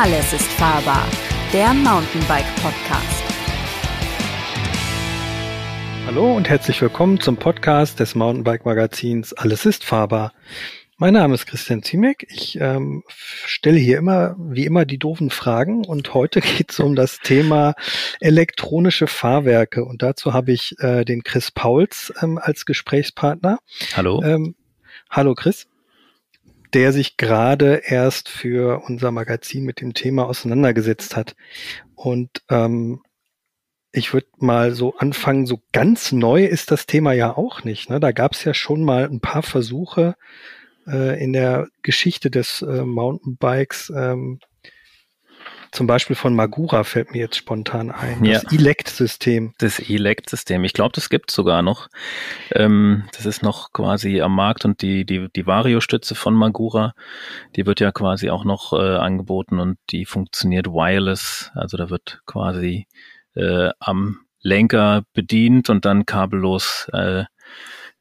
Alles ist fahrbar, der Mountainbike Podcast. Hallo und herzlich willkommen zum Podcast des Mountainbike Magazins Alles ist fahrbar. Mein Name ist Christian Ziemek. Ich ähm, stelle hier immer, wie immer, die doofen Fragen und heute geht es um das Thema elektronische Fahrwerke und dazu habe ich äh, den Chris Pauls ähm, als Gesprächspartner. Hallo. Ähm, hallo Chris, der sich gerade erst für unser Magazin mit dem Thema auseinandergesetzt hat und ähm, ich würde mal so anfangen, so ganz neu ist das Thema ja auch nicht. Ne? Da gab es ja schon mal ein paar Versuche, äh, in der Geschichte des äh, Mountainbikes, ähm, zum Beispiel von Magura fällt mir jetzt spontan ein. Ja. Das Elect-System. Das Elect-System. Ich glaube, das gibt sogar noch. Ähm, das ist noch quasi am Markt und die, die, die Vario-Stütze von Magura, die wird ja quasi auch noch äh, angeboten und die funktioniert wireless. Also da wird quasi äh, am Lenker bedient und dann kabellos äh,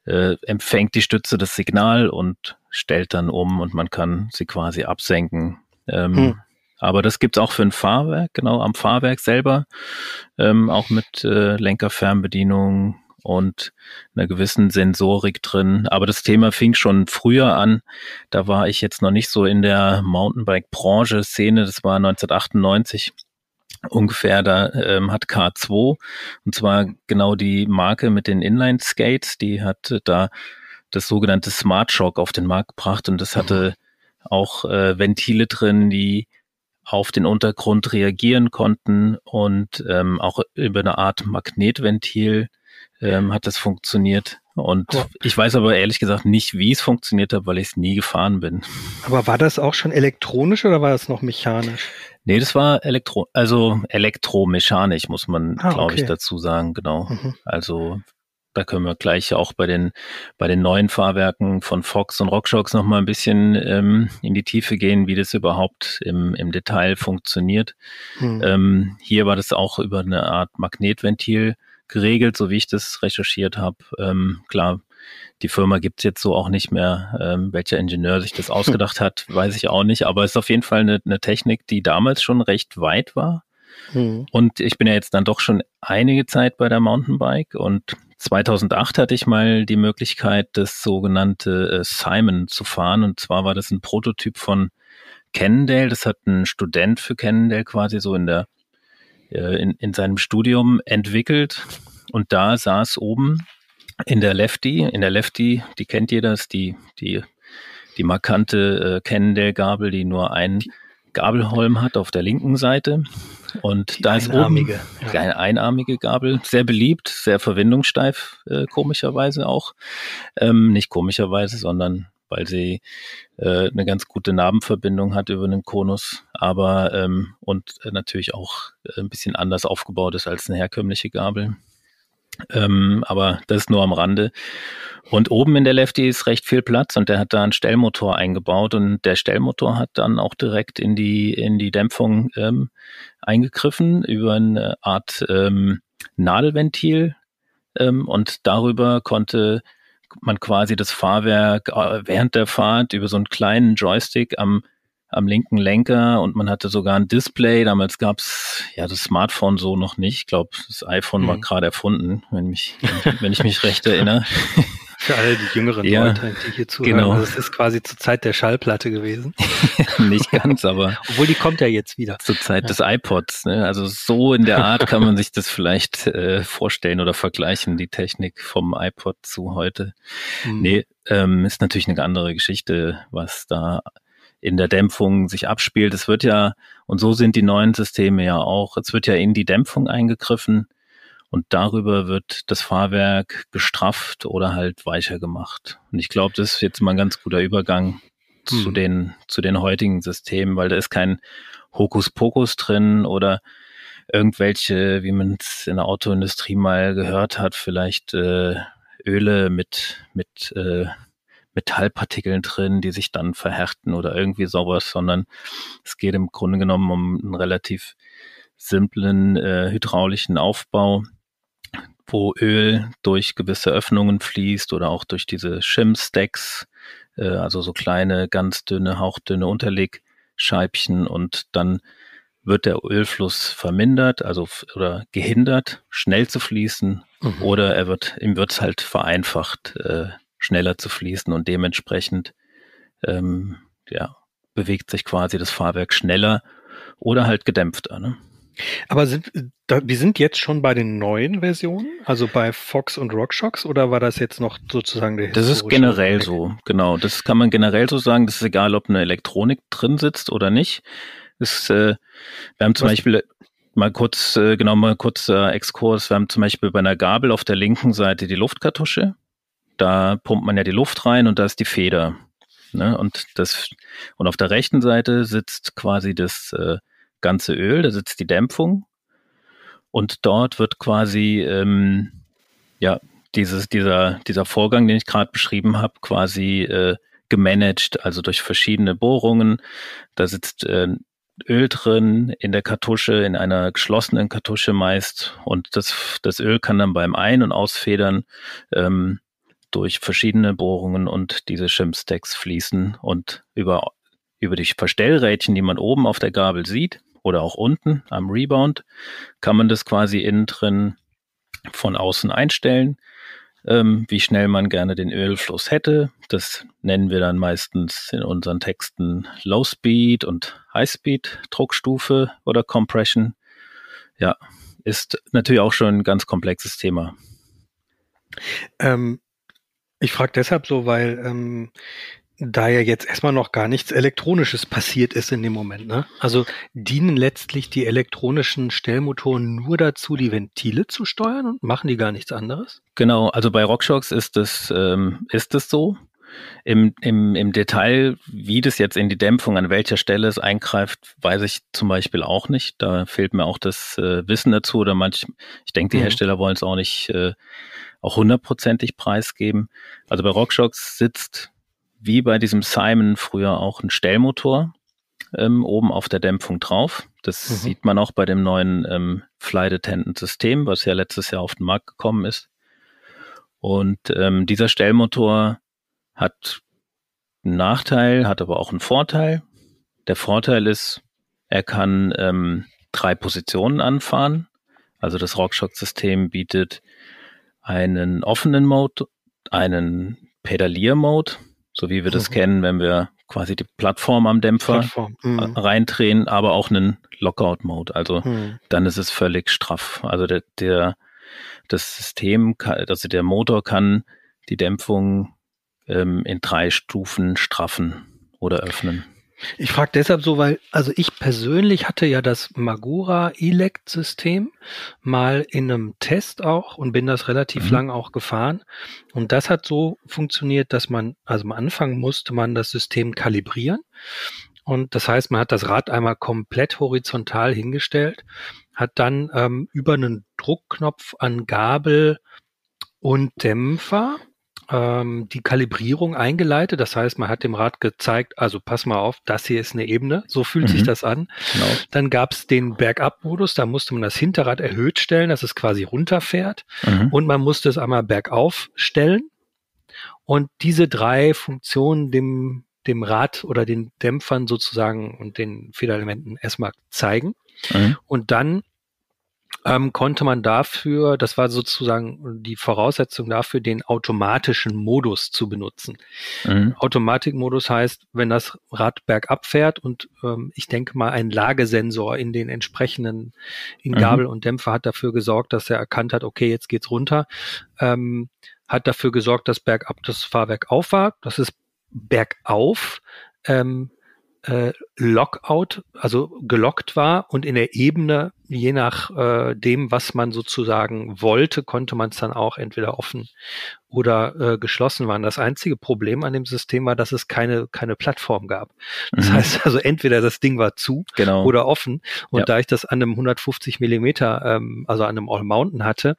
äh, empfängt die Stütze das Signal und stellt dann um und man kann sie quasi absenken. Ähm, hm. Aber das gibt's auch für ein Fahrwerk, genau am Fahrwerk selber, ähm, auch mit äh, Lenkerfernbedienung und einer gewissen Sensorik drin. Aber das Thema fing schon früher an. Da war ich jetzt noch nicht so in der Mountainbike-Branche-Szene. Das war 1998 ungefähr. Da ähm, hat K2 und zwar genau die Marke mit den Inline-Skates. Die hat da das sogenannte Smart Shock auf den Markt gebracht und das hatte auch äh, Ventile drin, die auf den Untergrund reagieren konnten und ähm, auch über eine Art Magnetventil ähm, hat das funktioniert. Und aber ich weiß aber ehrlich gesagt nicht, wie es funktioniert hat, weil ich es nie gefahren bin. Aber war das auch schon elektronisch oder war das noch mechanisch? Nee, das war elektro, also elektromechanisch, muss man, ah, glaube okay. ich, dazu sagen, genau. Mhm. Also da können wir gleich auch bei den, bei den neuen Fahrwerken von Fox und RockShox noch mal ein bisschen ähm, in die Tiefe gehen, wie das überhaupt im, im Detail funktioniert. Hm. Ähm, hier war das auch über eine Art Magnetventil geregelt, so wie ich das recherchiert habe. Ähm, klar, die Firma gibt's jetzt so auch nicht mehr. Ähm, welcher Ingenieur sich das ausgedacht hat, weiß ich auch nicht. Aber es ist auf jeden Fall eine, eine Technik, die damals schon recht weit war. Hm. Und ich bin ja jetzt dann doch schon einige Zeit bei der Mountainbike und 2008 hatte ich mal die Möglichkeit, das sogenannte äh, Simon zu fahren. Und zwar war das ein Prototyp von Cannondale. Das hat ein Student für Cannondale quasi so in der äh, in, in seinem Studium entwickelt. Und da saß oben in der Lefty, in der Lefty, die kennt jeder, ist die, die, die markante äh, Cannondale-Gabel, die nur ein Gabelholm hat auf der linken Seite. Und die da ist oben ja. eine einarmige Gabel, sehr beliebt, sehr verwendungssteif, äh, komischerweise auch. Ähm, nicht komischerweise, sondern weil sie äh, eine ganz gute Narbenverbindung hat über einen Konus, aber ähm, und natürlich auch ein bisschen anders aufgebaut ist als eine herkömmliche Gabel. Ähm, aber das ist nur am Rande. Und oben in der Lefty ist recht viel Platz und der hat da einen Stellmotor eingebaut und der Stellmotor hat dann auch direkt in die, in die Dämpfung ähm, eingegriffen über eine Art ähm, Nadelventil ähm, und darüber konnte man quasi das Fahrwerk äh, während der Fahrt über so einen kleinen Joystick am am linken Lenker und man hatte sogar ein Display. Damals gab's ja das Smartphone so noch nicht. Ich glaube, das iPhone mhm. war gerade erfunden, wenn, mich, wenn ich mich recht erinnere. Für alle die jüngeren ja, Leute, die hier zuhören. Genau. Also das ist quasi zur Zeit der Schallplatte gewesen. nicht ganz, aber. Obwohl die kommt ja jetzt wieder. Zur Zeit ja. des iPods. Ne? Also so in der Art kann man sich das vielleicht äh, vorstellen oder vergleichen, die Technik vom iPod zu heute. Mhm. Nee, ähm, ist natürlich eine andere Geschichte, was da in der Dämpfung sich abspielt. Es wird ja, und so sind die neuen Systeme ja auch, es wird ja in die Dämpfung eingegriffen und darüber wird das Fahrwerk gestrafft oder halt weicher gemacht. Und ich glaube, das ist jetzt mal ein ganz guter Übergang hm. zu den, zu den heutigen Systemen, weil da ist kein Hokuspokus drin oder irgendwelche, wie man es in der Autoindustrie mal gehört hat, vielleicht äh, Öle mit, mit äh, Metallpartikeln drin, die sich dann verhärten oder irgendwie sowas, sondern es geht im Grunde genommen um einen relativ simplen äh, hydraulischen Aufbau, wo Öl durch gewisse Öffnungen fließt oder auch durch diese Shim-Stacks, äh, also so kleine, ganz dünne, hauchdünne Unterleg Ölscheibchen und dann wird der Ölfluss vermindert, also oder gehindert, schnell zu fließen, mhm. oder er wird, ihm wird es halt vereinfacht, äh, schneller zu fließen und dementsprechend ähm, ja, bewegt sich quasi das Fahrwerk schneller oder halt gedämpfter. Ne? Aber sind, da, wir sind jetzt schon bei den neuen Versionen, also bei Fox und RockShox, oder war das jetzt noch sozusagen der Das ist generell Weg? so, genau. Das kann man generell so sagen. Das ist egal, ob eine Elektronik drin sitzt oder nicht. Das, äh, wir haben zum Was? Beispiel mal kurz, äh, genau mal kurz äh, Exkurs. Wir haben zum Beispiel bei einer Gabel auf der linken Seite die Luftkartusche. Da pumpt man ja die Luft rein und da ist die Feder. Ne? Und das und auf der rechten Seite sitzt quasi das äh, ganze Öl, da sitzt die Dämpfung und dort wird quasi ähm, ja dieses dieser dieser Vorgang, den ich gerade beschrieben habe, quasi äh, gemanagt, also durch verschiedene Bohrungen. Da sitzt äh, Öl drin in der Kartusche, in einer geschlossenen Kartusche meist. Und das, das Öl kann dann beim Ein- und Ausfedern ähm, durch verschiedene Bohrungen und diese Shim-Stacks fließen und über, über die Verstellrädchen, die man oben auf der Gabel sieht oder auch unten am Rebound, kann man das quasi innen drin von außen einstellen, ähm, wie schnell man gerne den Ölfluss hätte. Das nennen wir dann meistens in unseren Texten Low Speed und High Speed Druckstufe oder Compression. Ja, ist natürlich auch schon ein ganz komplexes Thema. Ähm, ich frage deshalb so, weil ähm, da ja jetzt erstmal noch gar nichts Elektronisches passiert ist in dem Moment. Ne? Also dienen letztlich die elektronischen Stellmotoren nur dazu, die Ventile zu steuern und machen die gar nichts anderes? Genau, also bei RockShox ist es ähm, ist es so. Im, im, Im Detail, wie das jetzt in die Dämpfung, an welcher Stelle es eingreift, weiß ich zum Beispiel auch nicht. Da fehlt mir auch das äh, Wissen dazu. Oder manch, ich denke, die mhm. Hersteller wollen es auch nicht äh, auch hundertprozentig preisgeben. Also bei RockShox sitzt wie bei diesem Simon früher auch ein Stellmotor ähm, oben auf der Dämpfung drauf. Das mhm. sieht man auch bei dem neuen ähm, Flight Attendant System, was ja letztes Jahr auf den Markt gekommen ist. Und ähm, dieser Stellmotor hat einen Nachteil, hat aber auch einen Vorteil. Der Vorteil ist, er kann ähm, drei Positionen anfahren. Also das RockShox-System bietet einen offenen Mode, einen Pedalier-Mode, so wie wir das mhm. kennen, wenn wir quasi die Plattform am Dämpfer Plattform. Mhm. reindrehen, aber auch einen Lockout-Mode. Also mhm. dann ist es völlig straff. Also der, der das System, kann, also der Motor kann die Dämpfung ähm, in drei Stufen straffen oder öffnen. Ich frage deshalb so, weil, also ich persönlich hatte ja das Magura Elect-System mal in einem Test auch und bin das relativ mhm. lang auch gefahren. Und das hat so funktioniert, dass man, also am Anfang musste man das System kalibrieren. Und das heißt, man hat das Rad einmal komplett horizontal hingestellt, hat dann ähm, über einen Druckknopf an Gabel und Dämpfer ähm, die Kalibrierung eingeleitet. Das heißt, man hat dem Rad gezeigt, also pass mal auf, das hier ist eine Ebene, so fühlt mhm. sich das an. Genau. Dann gab es den Bergab-Modus, da musste man das Hinterrad erhöht stellen, dass es quasi runterfährt. Mhm. Und man musste es einmal bergauf stellen. Und diese drei Funktionen dem, dem Rad oder den Dämpfern sozusagen und den Federelementen erstmal zeigen. Mhm. Und dann ähm, konnte man dafür, das war sozusagen die Voraussetzung dafür, den automatischen Modus zu benutzen. Mhm. Automatikmodus heißt, wenn das Rad bergab fährt und ähm, ich denke mal, ein Lagesensor in den entsprechenden, in mhm. Gabel und Dämpfer hat dafür gesorgt, dass er erkannt hat, okay, jetzt geht's runter, ähm, hat dafür gesorgt, dass bergab das Fahrwerk auf war. Das ist bergauf. Ähm, äh, Lockout, also gelockt war und in der Ebene, je nach äh, dem, was man sozusagen wollte, konnte man es dann auch entweder offen oder äh, geschlossen waren. Das einzige Problem an dem System war, dass es keine, keine Plattform gab. Das mhm. heißt also, entweder das Ding war zu genau. oder offen. Und ja. da ich das an einem 150 Millimeter, ähm, also an einem All Mountain hatte,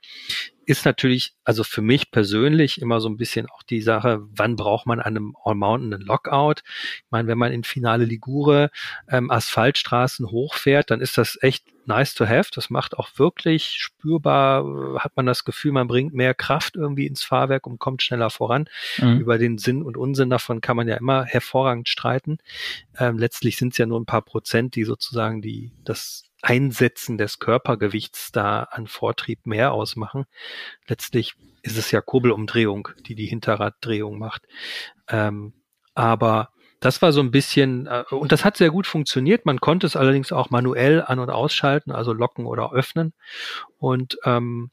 ist natürlich, also für mich persönlich immer so ein bisschen auch die Sache, wann braucht man an einem All Mountain einen Lockout? Ich meine, wenn man in Finale Ligure ähm, Asphaltstraßen hochfährt, dann ist das echt nice to have. Das macht auch wirklich spürbar, äh, hat man das Gefühl, man bringt mehr Kraft irgendwie ins Fahrwerk und kommt schneller voran. Mhm. Über den Sinn und Unsinn davon kann man ja immer hervorragend streiten. Ähm, letztlich sind es ja nur ein paar Prozent, die sozusagen die, das Einsetzen des Körpergewichts da an Vortrieb mehr ausmachen. Letztlich ist es ja Kurbelumdrehung, die die Hinterraddrehung macht. Ähm, aber das war so ein bisschen, äh, und das hat sehr gut funktioniert. Man konnte es allerdings auch manuell an- und ausschalten, also locken oder öffnen. Und ähm,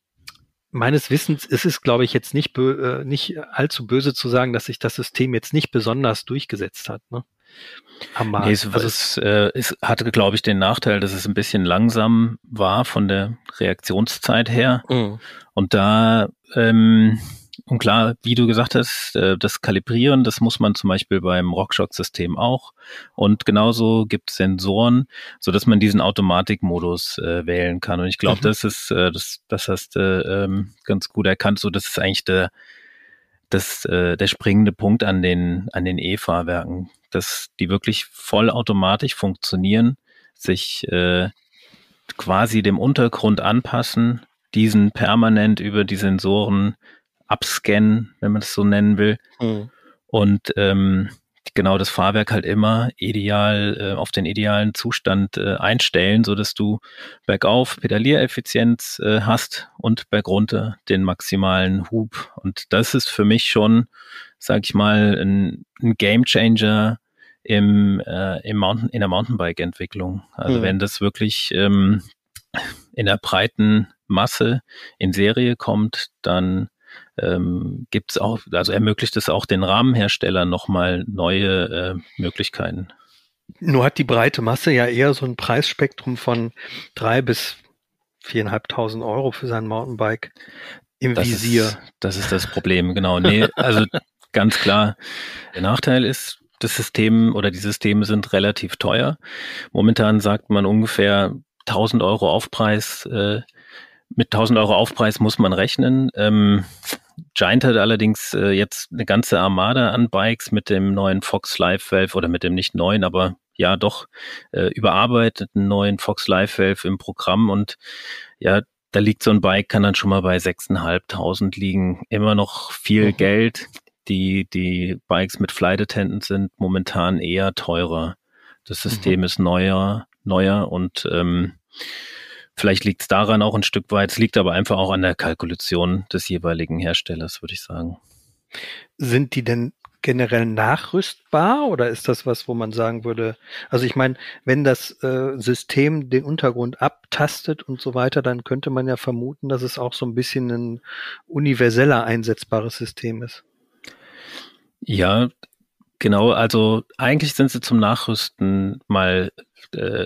meines Wissens ist es, glaube ich, jetzt nicht, äh, nicht allzu böse zu sagen, dass sich das System jetzt nicht besonders durchgesetzt hat. Ne? Am Markt. Nee, es, also es, äh, es hatte, glaube ich, den Nachteil, dass es ein bisschen langsam war von der Reaktionszeit her. Mhm. Und da ähm, und klar, wie du gesagt hast, äh, das Kalibrieren, das muss man zum Beispiel beim RockShox-System auch. Und genauso gibt es Sensoren, so dass man diesen Automatikmodus äh, wählen kann. Und ich glaube, mhm. das ist, äh, das, das hast du äh, ähm, ganz gut erkannt. So, das ist eigentlich der, das, äh, der springende Punkt an den, an den E-Fahrwerken, dass die wirklich vollautomatisch funktionieren, sich äh, quasi dem Untergrund anpassen, diesen permanent über die Sensoren abscannen, wenn man das so nennen will. Mhm. Und ähm, genau das Fahrwerk halt immer ideal äh, auf den idealen Zustand äh, einstellen, so dass du bergauf Pedaliereffizienz äh, hast und bergunter den maximalen Hub. Und das ist für mich schon, sag ich mal, ein, ein Game Changer im, äh, im Mountain, in der Mountainbike-Entwicklung. Also mhm. wenn das wirklich ähm, in der breiten Masse in Serie kommt, dann ähm, gibt es auch, also ermöglicht es auch den Rahmenherstellern nochmal neue äh, Möglichkeiten. Nur hat die breite Masse ja eher so ein Preisspektrum von drei bis viereinhalbtausend Euro für sein Mountainbike im das Visier. Ist, das ist das Problem, genau. Nee, also ganz klar. Der Nachteil ist, das System oder die Systeme sind relativ teuer. Momentan sagt man ungefähr 1000 Euro Aufpreis. Äh, mit 1000 Euro Aufpreis muss man rechnen. Ähm, Giant hat allerdings äh, jetzt eine ganze Armada an Bikes mit dem neuen Fox Live Valve oder mit dem nicht neuen, aber ja doch äh, überarbeiteten neuen Fox Live Valve im Programm und ja, da liegt so ein Bike, kann dann schon mal bei 6.500 liegen. Immer noch viel mhm. Geld. Die, die Bikes mit Flight Attendant sind momentan eher teurer. Das System mhm. ist neuer, neuer und ähm, Vielleicht liegt es daran auch ein Stück weit. Es liegt aber einfach auch an der Kalkulation des jeweiligen Herstellers, würde ich sagen. Sind die denn generell nachrüstbar oder ist das was, wo man sagen würde, also ich meine, wenn das äh, System den Untergrund abtastet und so weiter, dann könnte man ja vermuten, dass es auch so ein bisschen ein universeller einsetzbares System ist. Ja, genau. Also eigentlich sind sie zum Nachrüsten mal äh,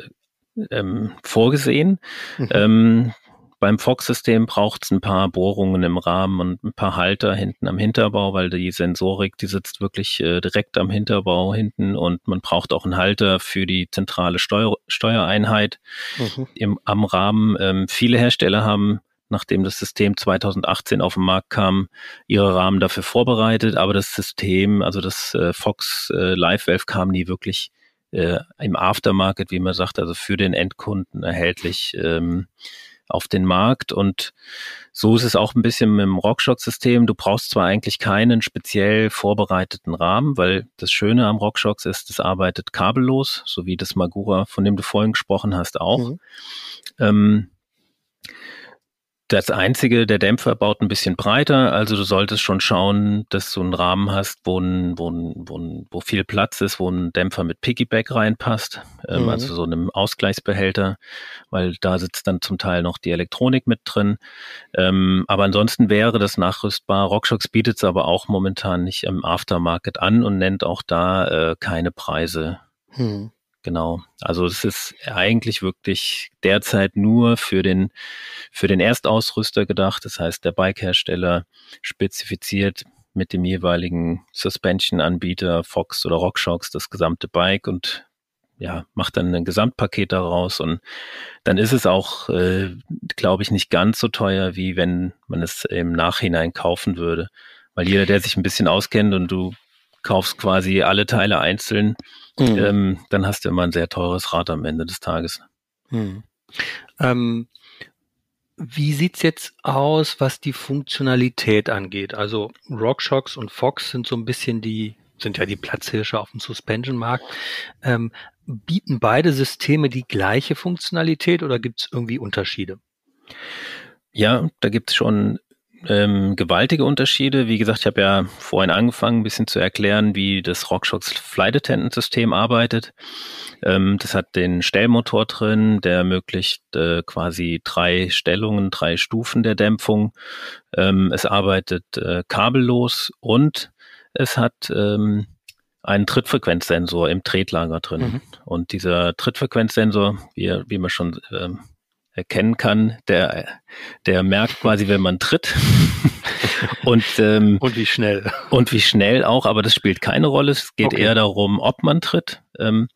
ähm, vorgesehen. Mhm. Ähm, beim Fox-System braucht es ein paar Bohrungen im Rahmen und ein paar Halter hinten am Hinterbau, weil die Sensorik, die sitzt wirklich äh, direkt am Hinterbau hinten und man braucht auch einen Halter für die zentrale Steuer Steuereinheit mhm. im, am Rahmen. Ähm, viele Hersteller haben nachdem das System 2018 auf den Markt kam, ihre Rahmen dafür vorbereitet, aber das System, also das äh, Fox äh, Live Valve kam nie wirklich äh, im Aftermarket, wie man sagt, also für den Endkunden erhältlich ähm, auf den Markt. Und so ist es auch ein bisschen mit dem RockShox-System. Du brauchst zwar eigentlich keinen speziell vorbereiteten Rahmen, weil das Schöne am RockShox ist, es arbeitet kabellos, so wie das Magura, von dem du vorhin gesprochen hast, auch. Mhm. Ähm, das einzige, der Dämpfer baut ein bisschen breiter, also du solltest schon schauen, dass du einen Rahmen hast, wo, ein, wo, ein, wo, ein, wo viel Platz ist, wo ein Dämpfer mit Piggyback reinpasst, ähm, mhm. also so einem Ausgleichsbehälter, weil da sitzt dann zum Teil noch die Elektronik mit drin. Ähm, aber ansonsten wäre das nachrüstbar. RockShox bietet es aber auch momentan nicht im Aftermarket an und nennt auch da äh, keine Preise. Mhm. Genau. Also es ist eigentlich wirklich derzeit nur für den, für den Erstausrüster gedacht. Das heißt, der Bikehersteller spezifiziert mit dem jeweiligen Suspension-Anbieter Fox oder RockShox das gesamte Bike und ja, macht dann ein Gesamtpaket daraus und dann ist es auch, äh, glaube ich, nicht ganz so teuer, wie wenn man es im Nachhinein kaufen würde. Weil jeder, der sich ein bisschen auskennt und du kaufst quasi alle Teile einzeln, mhm. ähm, dann hast du immer ein sehr teures Rad am Ende des Tages. Mhm. Ähm, wie sieht's jetzt aus, was die Funktionalität angeht? Also RockShox und Fox sind so ein bisschen die, sind ja die Platzhirsche auf dem Suspension-Markt. Ähm, bieten beide Systeme die gleiche Funktionalität oder gibt's irgendwie Unterschiede? Ja, da gibt's schon ähm, gewaltige Unterschiede. Wie gesagt, ich habe ja vorhin angefangen, ein bisschen zu erklären, wie das RockShox Flight Attendant System arbeitet. Ähm, das hat den Stellmotor drin, der ermöglicht äh, quasi drei Stellungen, drei Stufen der Dämpfung. Ähm, es arbeitet äh, kabellos und es hat ähm, einen Trittfrequenzsensor im Tretlager drin. Mhm. Und dieser Trittfrequenzsensor, wie, wie man schon ähm, erkennen kann, der, der merkt quasi, wenn man tritt. und, ähm, und wie schnell. Und wie schnell auch, aber das spielt keine Rolle. Es geht okay. eher darum, ob man tritt. Ähm,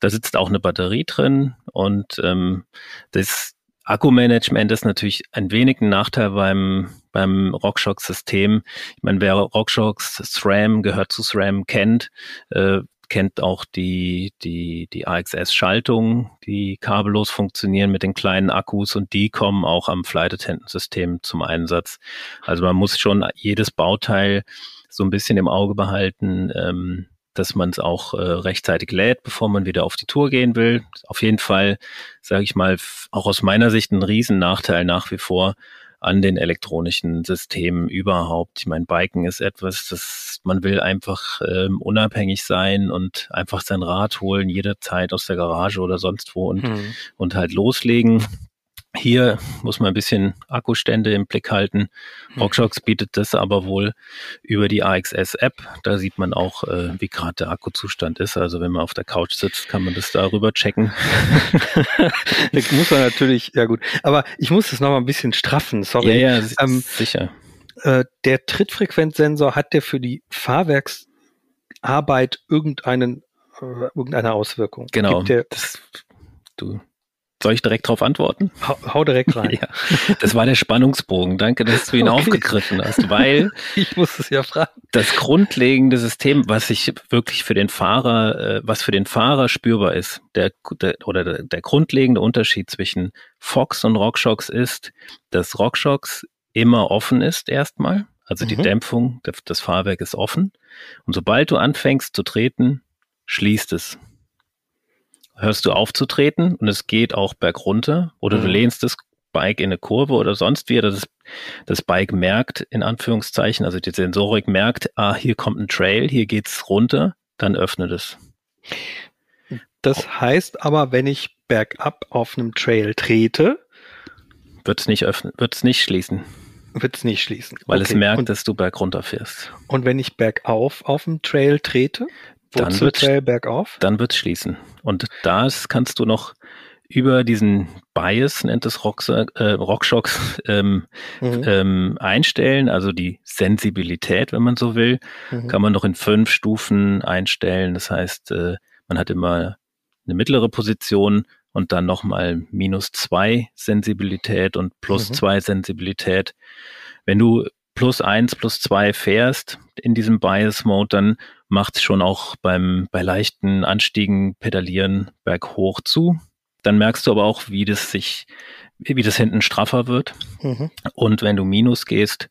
da sitzt auch eine Batterie drin und ähm, das Akkumanagement ist natürlich ein wenig ein Nachteil beim, beim RockShox-System. Ich meine, wer RockShox SRAM gehört zu SRAM kennt, äh, kennt auch die, die, die AXS-Schaltung, die kabellos funktionieren mit den kleinen Akkus und die kommen auch am Flight Attendant System zum Einsatz. Also man muss schon jedes Bauteil so ein bisschen im Auge behalten, ähm, dass man es auch äh, rechtzeitig lädt, bevor man wieder auf die Tour gehen will. Auf jeden Fall, sage ich mal, auch aus meiner Sicht ein Riesennachteil nach wie vor, an den elektronischen Systemen überhaupt. Ich meine, Biken ist etwas, das man will einfach ähm, unabhängig sein und einfach sein Rad holen, jederzeit aus der Garage oder sonst wo und, hm. und halt loslegen. Hier muss man ein bisschen Akkustände im Blick halten. Mhm. RockShox bietet das aber wohl über die AXS-App. Da sieht man auch, äh, wie gerade der Akkuzustand ist. Also wenn man auf der Couch sitzt, kann man das darüber checken. das muss man natürlich, ja gut. Aber ich muss das nochmal ein bisschen straffen, sorry. Ja, ja, ähm, sicher. Äh, der Trittfrequenzsensor, hat der für die Fahrwerksarbeit irgendeinen, äh, irgendeine Auswirkung? Genau. Das, du soll ich direkt darauf antworten? Hau, hau direkt rein. ja, das war der Spannungsbogen. Danke, dass du ihn okay. aufgegriffen hast, weil ich muss es ja fragen. Das grundlegende System, was sich wirklich für den Fahrer, äh, was für den Fahrer spürbar ist, der, der oder der, der grundlegende Unterschied zwischen Fox und RockShox ist, dass RockShox immer offen ist erstmal. Also mhm. die Dämpfung, das Fahrwerk ist offen. Und sobald du anfängst zu treten, schließt es hörst du auf zu treten und es geht auch bergunter oder mhm. du lehnst das Bike in eine Kurve oder sonst wie, das, das Bike merkt, in Anführungszeichen, also die Sensorik merkt, ah, hier kommt ein Trail, hier geht's runter, dann öffnet es. Das heißt aber, wenn ich bergab auf einem Trail trete, wird es nicht öffnen, wird es nicht schließen. Wird es nicht schließen. Weil okay. es merkt, und, dass du bergunter fährst. Und wenn ich bergauf auf dem Trail trete? Dann wird bergauf? Dann wird schließen. Und das kannst du noch über diesen Bias, nennt es Rock, äh, RockShox, ähm, mhm. ähm, einstellen, also die Sensibilität, wenn man so will, mhm. kann man noch in fünf Stufen einstellen. Das heißt, äh, man hat immer eine mittlere Position und dann nochmal minus zwei Sensibilität und plus mhm. zwei Sensibilität. Wenn du plus eins, plus zwei fährst in diesem Bias-Mode, dann macht es schon auch beim, bei leichten Anstiegen, Pedalieren berghoch zu. Dann merkst du aber auch, wie das sich, wie das hinten straffer wird. Mhm. Und wenn du Minus gehst,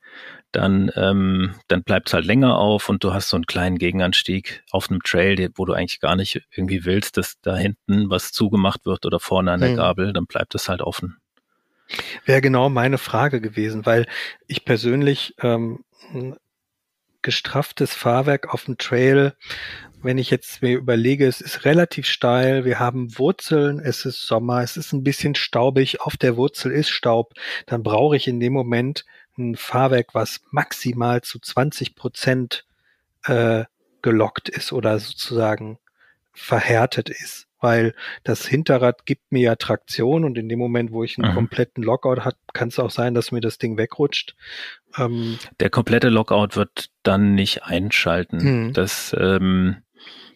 dann, ähm, dann bleibt es halt länger auf und du hast so einen kleinen Gegenanstieg auf einem Trail, wo du eigentlich gar nicht irgendwie willst, dass da hinten was zugemacht wird oder vorne an der mhm. Gabel, dann bleibt es halt offen. Wäre genau meine Frage gewesen, weil ich persönlich ähm, gestrafftes Fahrwerk auf dem Trail, wenn ich jetzt mir überlege, es ist relativ steil, wir haben Wurzeln, es ist Sommer, es ist ein bisschen staubig, auf der Wurzel ist Staub, dann brauche ich in dem Moment ein Fahrwerk, was maximal zu 20 Prozent äh, gelockt ist oder sozusagen verhärtet ist weil das Hinterrad gibt mir ja Traktion und in dem Moment, wo ich einen mhm. kompletten Lockout hat, kann es auch sein, dass mir das Ding wegrutscht. Ähm, Der komplette Lockout wird dann nicht einschalten. Mhm. Das, ähm,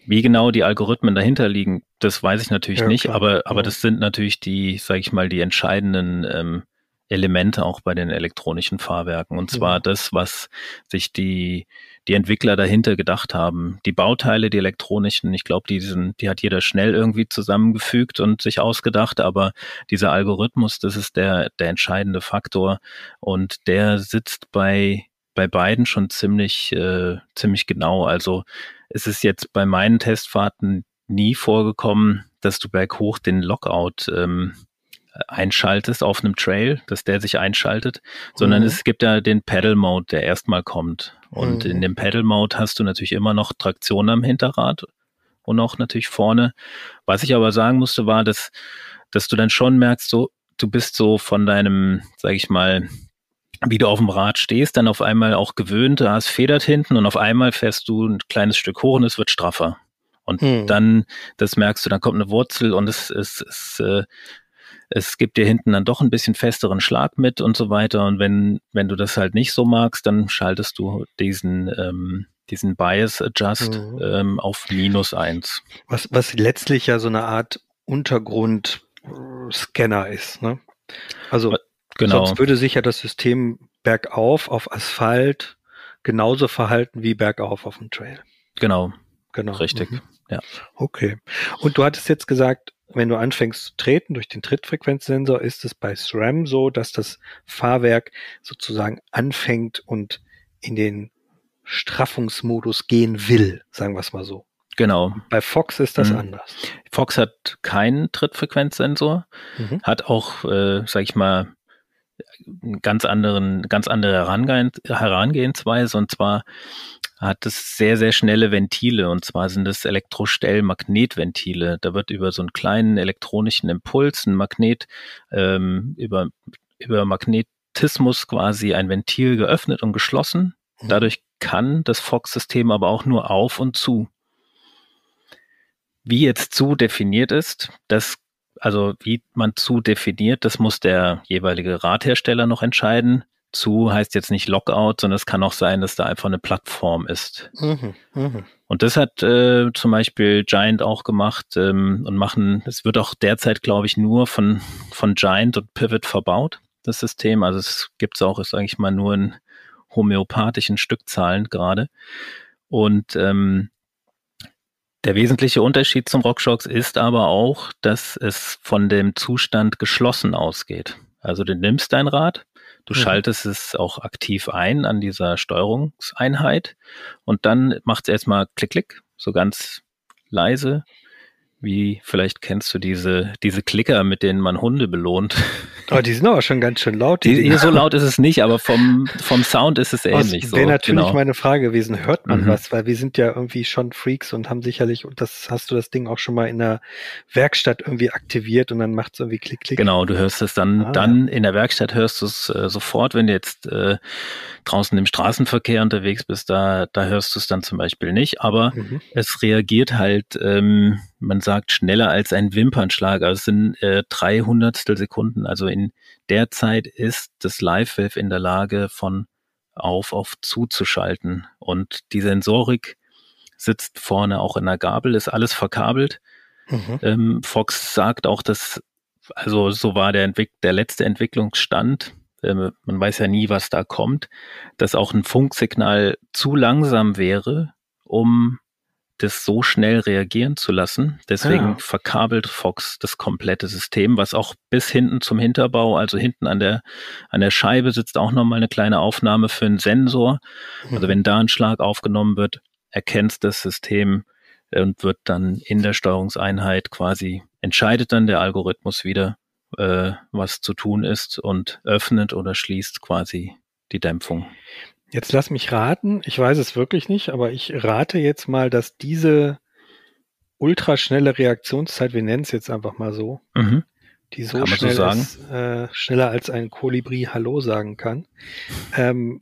wie genau die Algorithmen dahinter liegen, das weiß ich natürlich ja, nicht, klar. aber, aber mhm. das sind natürlich die, sage ich mal, die entscheidenden ähm, Elemente auch bei den elektronischen Fahrwerken. Und zwar mhm. das, was sich die, die Entwickler dahinter gedacht haben. Die Bauteile, die elektronischen, ich glaube, die, sind, die hat jeder schnell irgendwie zusammengefügt und sich ausgedacht, aber dieser Algorithmus, das ist der, der entscheidende Faktor und der sitzt bei, bei beiden schon ziemlich, äh, ziemlich genau. Also es ist jetzt bei meinen Testfahrten nie vorgekommen, dass du berghoch den Lockout ähm, einschaltest auf einem Trail, dass der sich einschaltet, sondern mhm. es gibt ja den Pedal Mode, der erstmal kommt. Und mhm. in dem Pedal Mode hast du natürlich immer noch Traktion am Hinterrad und auch natürlich vorne. Was ich aber sagen musste, war, dass, dass du dann schon merkst, so, du bist so von deinem, sag ich mal, wie du auf dem Rad stehst, dann auf einmal auch gewöhnt, du hast federt hinten und auf einmal fährst du ein kleines Stück hoch und es wird straffer. Und hm. dann, das merkst du, dann kommt eine Wurzel und es, es, es, äh, es gibt dir hinten dann doch ein bisschen festeren Schlag mit und so weiter. Und wenn, wenn du das halt nicht so magst, dann schaltest du diesen, ähm, diesen Bias Adjust mhm. ähm, auf minus eins. Was, was letztlich ja so eine Art Untergrundscanner ist, ne? Also genau. sonst würde sich ja das System bergauf auf Asphalt genauso verhalten wie bergauf auf dem Trail. Genau. Genau. Richtig. Mhm. Ja. Okay. Und du hattest jetzt gesagt, wenn du anfängst zu treten durch den Trittfrequenzsensor, ist es bei SRAM so, dass das Fahrwerk sozusagen anfängt und in den Straffungsmodus gehen will, sagen wir es mal so. Genau. Bei Fox ist das mhm. anders. Fox hat keinen Trittfrequenzsensor, mhm. hat auch, äh, sag ich mal, ganz anderen, ganz andere Herangehens Herangehensweise und zwar hat es sehr, sehr schnelle Ventile und zwar sind es Elektrostellmagnetventile. Da wird über so einen kleinen elektronischen Impuls ein Magnet ähm, über, über Magnetismus quasi ein Ventil geöffnet und geschlossen. Mhm. Dadurch kann das Fox-System aber auch nur auf und zu. Wie jetzt zu definiert ist, das also wie man zu definiert, das muss der jeweilige Radhersteller noch entscheiden. Zu heißt jetzt nicht Lockout, sondern es kann auch sein, dass da einfach eine Plattform ist. Mhm, mh. Und das hat äh, zum Beispiel Giant auch gemacht ähm, und machen, es wird auch derzeit, glaube ich, nur von, von Giant und Pivot verbaut, das System. Also es gibt es auch, sage ich mal, nur in homöopathischen Stückzahlen gerade. Und ähm, der wesentliche Unterschied zum RockShox ist aber auch, dass es von dem Zustand geschlossen ausgeht. Also du nimmst dein Rad, du mhm. schaltest es auch aktiv ein an dieser Steuerungseinheit und dann macht es erstmal Klick, Klick, so ganz leise wie vielleicht kennst du diese, diese Klicker, mit denen man Hunde belohnt. Oh, die sind aber schon ganz schön laut. Die, die so laut ist es nicht, aber vom, vom Sound ist es ähnlich. Das wäre so, natürlich genau. meine Frage gewesen, hört man mhm. was? Weil wir sind ja irgendwie schon Freaks und haben sicherlich, und das hast du das Ding auch schon mal in der Werkstatt irgendwie aktiviert und dann macht es irgendwie Klick, Klick. Genau, du hörst es dann, ah, dann ja. in der Werkstatt hörst du es äh, sofort, wenn du jetzt äh, draußen im Straßenverkehr unterwegs bist, da, da hörst du es dann zum Beispiel nicht, aber mhm. es reagiert halt, ähm, man sagt, schneller als ein Wimpernschlag. Also es sind äh, 300 Sekunden. Also in der Zeit ist das Live-Wave in der Lage, von auf auf zuzuschalten. Und die Sensorik sitzt vorne auch in der Gabel, ist alles verkabelt. Mhm. Ähm, Fox sagt auch, dass, also so war der, Entwick der letzte Entwicklungsstand. Ähm, man weiß ja nie, was da kommt, dass auch ein Funksignal zu langsam wäre, um das so schnell reagieren zu lassen. Deswegen ah. verkabelt Fox das komplette System, was auch bis hinten zum Hinterbau, also hinten an der, an der Scheibe sitzt auch nochmal eine kleine Aufnahme für einen Sensor. Mhm. Also wenn da ein Schlag aufgenommen wird, erkennt das System und wird dann in der Steuerungseinheit quasi, entscheidet dann der Algorithmus wieder, äh, was zu tun ist und öffnet oder schließt quasi die Dämpfung. Jetzt lass mich raten, ich weiß es wirklich nicht, aber ich rate jetzt mal, dass diese ultraschnelle Reaktionszeit, wir nennen es jetzt einfach mal so, mhm. die so schnell so ist, äh, schneller als ein Kolibri Hallo sagen kann, ähm,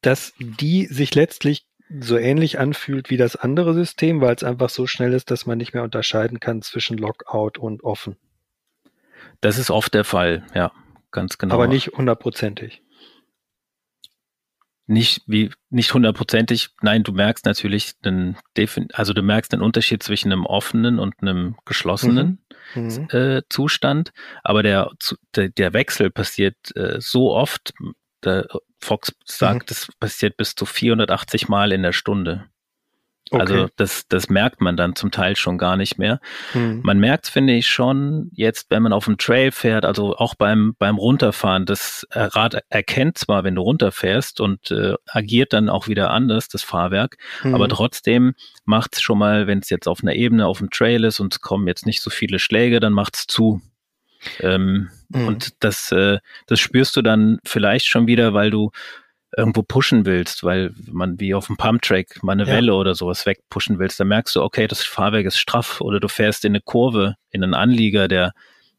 dass die sich letztlich so ähnlich anfühlt wie das andere System, weil es einfach so schnell ist, dass man nicht mehr unterscheiden kann zwischen Lockout und offen. Das ist oft der Fall, ja, ganz genau. Aber nicht hundertprozentig nicht wie nicht hundertprozentig. Nein, du merkst natürlich den, also du merkst den Unterschied zwischen einem offenen und einem geschlossenen mhm. mhm. äh, Zustand. Aber der, der, der Wechsel passiert äh, so oft, der Fox sagt, es passiert bis zu 480 Mal in der Stunde. Also Okay. das, das merkt man dann zum Teil schon gar nicht mehr. Hm. Man merkt, finde ich, schon jetzt, wenn man auf dem Trail fährt, also auch beim, beim Runterfahren, das Rad erkennt zwar, wenn du runterfährst und äh, agiert dann auch wieder anders, das Fahrwerk, Hm. aber trotzdem macht's schon mal, wenn es jetzt auf einer Ebene auf dem Trail ist und es kommen jetzt nicht so viele Schläge, dann macht's zu. Ähm, Mhm. Und das, äh, das spürst du dann vielleicht schon wieder, weil du irgendwo pushen willst, weil man wie auf dem Pumptrack mal eine Ja. Welle oder sowas wegpushen willst, dann merkst du, okay, das Fahrwerk ist straff oder du fährst in eine Kurve, in einen Anlieger, der,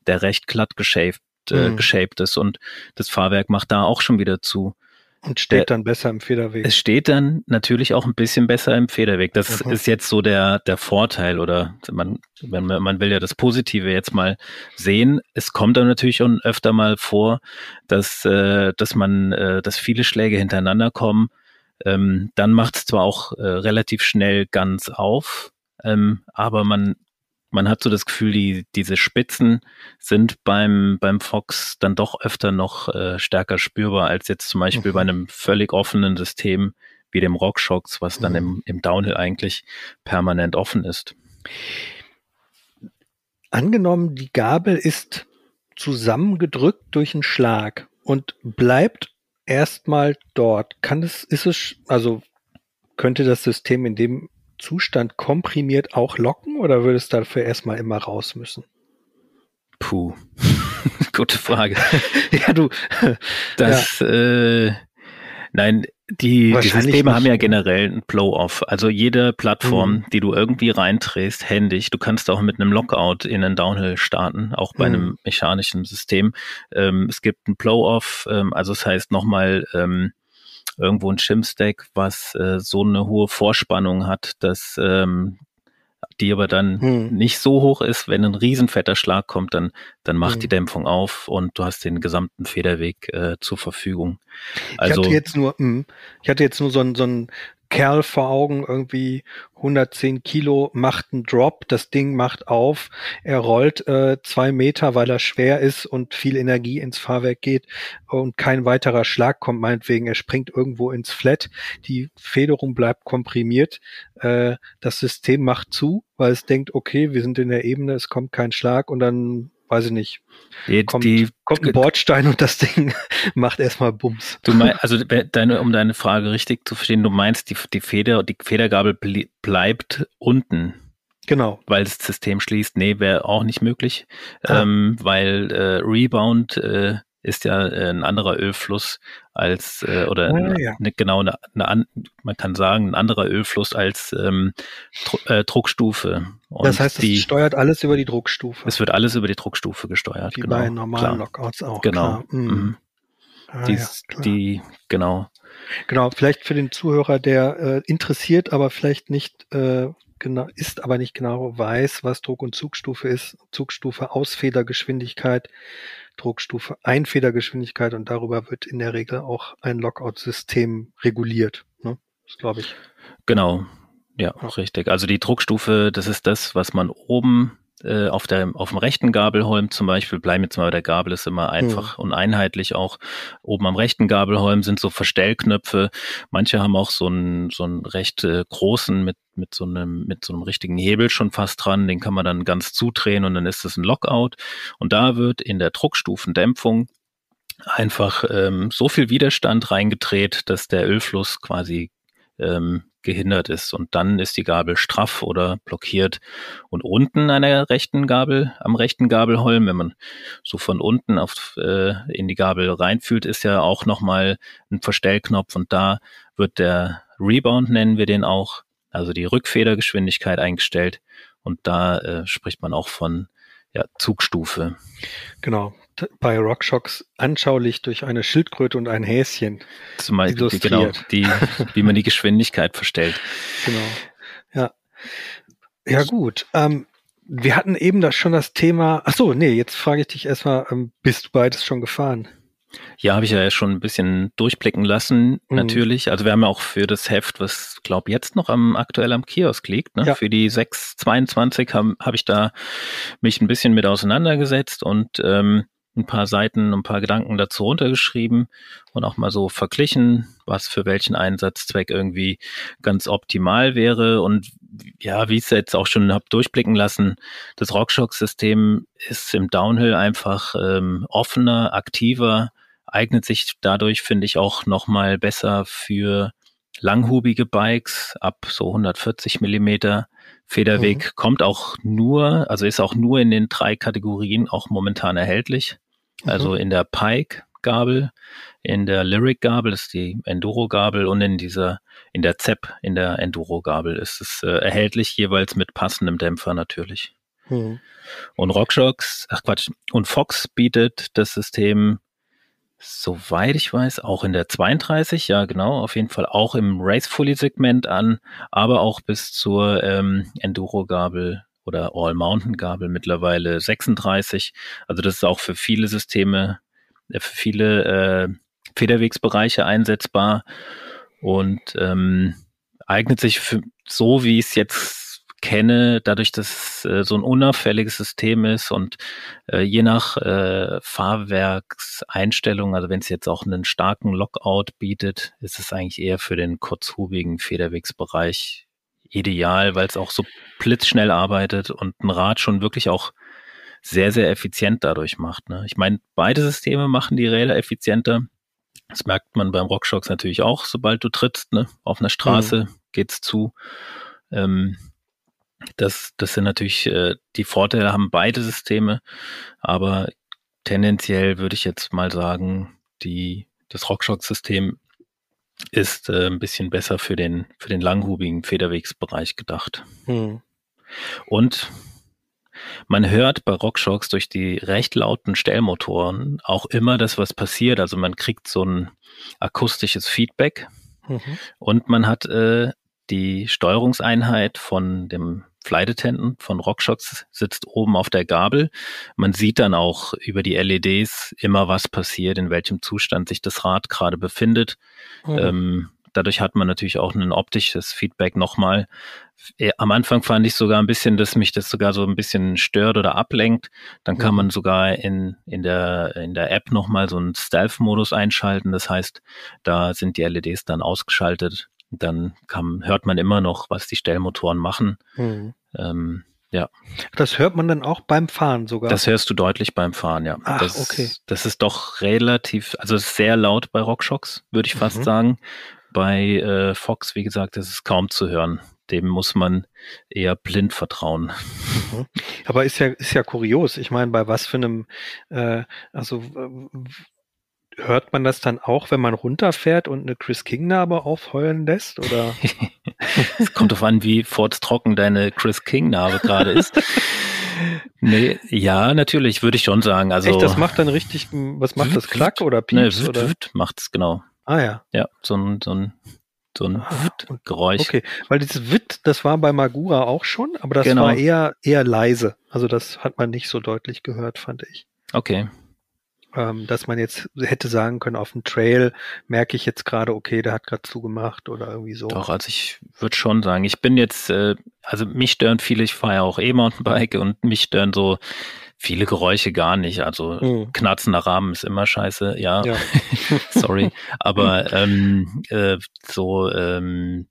der recht glatt geshaped, äh, Mhm. geshaped ist und das Fahrwerk macht da auch schon wieder zu. Und steht der- dann besser im Federweg. Es steht dann natürlich auch ein bisschen besser im Federweg. Das Mhm. ist jetzt so der, der Vorteil oder man, wenn man, man will ja das Positive jetzt mal sehen. Es kommt dann natürlich schon öfter mal vor, dass, äh, dass man, äh, dass viele Schläge hintereinander kommen. Ähm, dann macht es zwar auch äh, relativ schnell ganz auf, ähm, aber man, man hat so das Gefühl, die, diese Spitzen sind beim, beim Fox dann doch öfter noch äh, stärker spürbar als jetzt zum Beispiel Mhm. bei einem völlig offenen System wie dem RockShox, was dann Mhm. im, im Downhill eigentlich permanent offen ist. Angenommen, die Gabel ist zusammengedrückt durch einen Schlag und bleibt erstmal dort. Kann es, ist es, also könnte das System in dem Zustand komprimiert auch locken oder würde es dafür erstmal immer raus müssen? Puh, gute Frage. ja, du, Das, äh, nein, die, die Systeme haben nicht, ja ne? generell ein Blow-off. Also jede Plattform, Mhm. die du irgendwie reindrehst, händig, du kannst auch mit einem Lockout in einen Downhill starten, auch bei Mhm. einem mechanischen System. Ähm, es gibt ein Blow-off, ähm, also das heißt nochmal ähm, irgendwo ein Shim-Stack, was äh, so eine hohe Vorspannung hat, dass ähm, die aber dann Hm. nicht so hoch ist, wenn ein riesenfetter Schlag kommt, dann, dann macht Hm. die Dämpfung auf und du hast den gesamten Federweg äh, zur Verfügung. ich Also hatte jetzt nur, mh, ich hatte jetzt nur so einen, so einen Kerl vor Augen, irgendwie 110 Kilo, macht einen Drop, das Ding macht auf, er rollt äh, zwei Meter, weil er schwer ist und viel Energie ins Fahrwerk geht und kein weiterer Schlag kommt, meinetwegen, er springt irgendwo ins Flat, die Federung bleibt komprimiert, äh, das System macht zu, weil es denkt, okay, wir sind in der Ebene, es kommt kein Schlag und dann, weiß ich nicht, die, kommt, die kommt ein Bordstein und das Ding macht erstmal Bums. Du meinst, also deine, um deine Frage richtig zu verstehen, du meinst, die, die Feder, die Federgabel bleibt unten, Genau. weil das System schließt. Nee, wäre auch nicht möglich, Ah. ähm, weil äh, Rebound äh, ist ja äh, ein anderer Ölfluss als äh, oder Ah, ja. eine, genau eine, eine an, man kann sagen ein anderer Ölfluss als ähm, Dru äh, Druckstufe. Und das heißt, es die, steuert alles über die Druckstufe. es wird alles über die Druckstufe gesteuert. wie genau, bei normalen klar. Lockouts auch. Genau. Mhm. Mhm. Ah, die, ja, die, genau. genau, vielleicht für den Zuhörer, der äh, interessiert, aber vielleicht nicht äh, genau ist, aber nicht genau weiß, was Druck- und Zugstufe ist. Zugstufe Ausfedergeschwindigkeit, Druckstufe Einfedergeschwindigkeit und darüber wird in der Regel auch ein Lockout-System reguliert. Ne? Das glaube ich. Genau, ja, Ja. richtig. Also die Druckstufe, das ist das, was man oben äh, auf, der, auf dem rechten Gabelholm zum Beispiel, bleiben jetzt mal bei der Gabel, ist immer einfach und einheitlich auch. Oben am rechten Gabelholm sind so Verstellknöpfe. Manche haben auch so einen, so einen recht äh, großen mit, mit, so einem, mit so einem richtigen Hebel schon fast dran. Den kann man dann ganz zudrehen und dann ist es ein Lockout. Und da wird in der Druckstufendämpfung einfach ähm, so viel Widerstand reingedreht, dass der Ölfluss quasi ähm, gehindert ist. Und dann ist die Gabel straff oder blockiert. Und unten an der rechten Gabel, am rechten Gabelholm, wenn man so von unten auf, äh, in die Gabel reinfühlt, ist ja auch nochmal ein Verstellknopf und da wird der Rebound, nennen wir den auch, also die Rückfedergeschwindigkeit eingestellt. Und da äh, spricht man auch von ja, Zugstufe. Genau. Bei RockShox anschaulich durch eine Schildkröte und ein Häschen. Zum Beispiel, die, genau, die, wie man die Geschwindigkeit verstellt. Genau. Ja. Ja, gut. Ähm, wir hatten eben das schon das Thema. Ach so, nee, jetzt frage ich dich erstmal, ähm, bist du beides schon gefahren? Ja, habe ich ja schon ein bisschen durchblicken lassen, Mhm. natürlich. Also wir haben ja auch für das Heft, was glaube jetzt noch am aktuell am Kiosk liegt, ne? Ja. für die 622 habe hab ich da mich ein bisschen mit auseinandergesetzt und ähm, ein paar Seiten, ein paar Gedanken dazu runtergeschrieben und auch mal so verglichen, was für welchen Einsatzzweck irgendwie ganz optimal wäre. Und ja, wie ich es jetzt auch schon habe durchblicken lassen, das RockShox-System ist im Downhill einfach ähm, offener, aktiver, eignet sich dadurch, finde ich, auch nochmal besser für langhubige Bikes ab so 140 Millimeter. Federweg mhm. kommt auch nur, also ist auch nur in den drei Kategorien auch momentan erhältlich. Mhm. Also in der Pike Gabel, in der Lyric Gabel ist die Enduro Gabel und in dieser, in der ZEP, in der Enduro Gabel ist es äh, erhältlich, jeweils mit passendem Dämpfer natürlich. Mhm. Und RockShox, ach Quatsch, und Fox bietet das System soweit ich weiß, auch in der 32, ja genau, auf jeden Fall auch im Race-Fully-Segment an, aber auch bis zur ähm, Enduro-Gabel oder All-Mountain-Gabel mittlerweile 36. Also das ist auch für viele Systeme, äh, für viele äh, Federwegsbereiche einsetzbar und ähm, eignet sich für, so, wie es jetzt kenne, dadurch, dass äh, so ein unauffälliges System ist und äh, je nach äh, Fahrwerkseinstellung, also wenn es jetzt auch einen starken Lockout bietet, ist es eigentlich eher für den kurzhubigen Federwegsbereich ideal, weil es auch so blitzschnell arbeitet und ein Rad schon wirklich auch sehr, sehr effizient dadurch macht. Ne? Ich meine, beide Systeme machen die Räder effizienter. Das merkt man beim RockShox natürlich auch, sobald du trittst, ne? Auf einer Straße mhm. geht's zu. Ähm, das, das sind natürlich äh, die Vorteile haben beide Systeme, aber tendenziell würde ich jetzt mal sagen, die, das RockShox-System ist äh, ein bisschen besser für den, für den langhubigen Federwegsbereich gedacht. Hm. Und man hört bei RockShox durch die recht lauten Stellmotoren auch immer das, was passiert. Also man kriegt so ein akustisches Feedback mhm. und man hat äh, die Steuerungseinheit von dem Flight Attendant von RockShox sitzt oben auf der Gabel. Man sieht dann auch über die LEDs immer, was passiert, in welchem Zustand sich das Rad gerade befindet. Mhm. Ähm, dadurch hat man natürlich auch ein optisches Feedback nochmal. Äh, am Anfang fand ich sogar ein bisschen, dass mich das sogar so ein bisschen stört oder ablenkt. Dann kann mhm. man sogar in, in der, in der App nochmal so einen Stealth-Modus einschalten. Das heißt, da sind die LEDs dann ausgeschaltet dann kann, hört man immer noch, was die Stellmotoren machen. Mhm. Ähm, ja. Das hört man dann auch beim Fahren sogar. Das hörst du deutlich beim Fahren, ja. Ach, das, okay. Das ist doch relativ, also sehr laut bei RockShox, würde ich fast mhm. sagen. Bei äh, Fox, wie gesagt, das ist kaum zu hören. Dem muss man eher blind vertrauen. Mhm. Aber ist ja, ist ja kurios. Ich meine, bei was für einem, äh, also hört man das dann auch, wenn man runterfährt und eine Chris King-Narbe aufheulen lässt? Oder? Es kommt darauf an, wie trocken deine Chris King-Narbe gerade ist. nee, ja, natürlich, würde ich schon sagen. Also, Echt, das macht dann richtig, was macht das? Klack oder Pieps? Nee, oder? Wüt macht's, genau. Ah ja. Ja, so ein, so ein, so ein ah, Geräusch. Okay, weil dieses Witt, das war bei Magura auch schon, aber das genau. war eher, eher leise. Also das hat man nicht so deutlich gehört, fand ich. Okay ähm, dass man jetzt hätte sagen können, auf dem Trail merke ich jetzt gerade, okay, der hat gerade zugemacht oder irgendwie so. Doch, also ich würde schon sagen, ich bin jetzt, äh, also mich stören viele, ich fahre ja auch E-Mountainbike und mich stören so viele Geräusche gar nicht. Also mhm. knarzender Rahmen ist immer scheiße, ja. ja. Sorry. Aber ähm, äh, so ähm,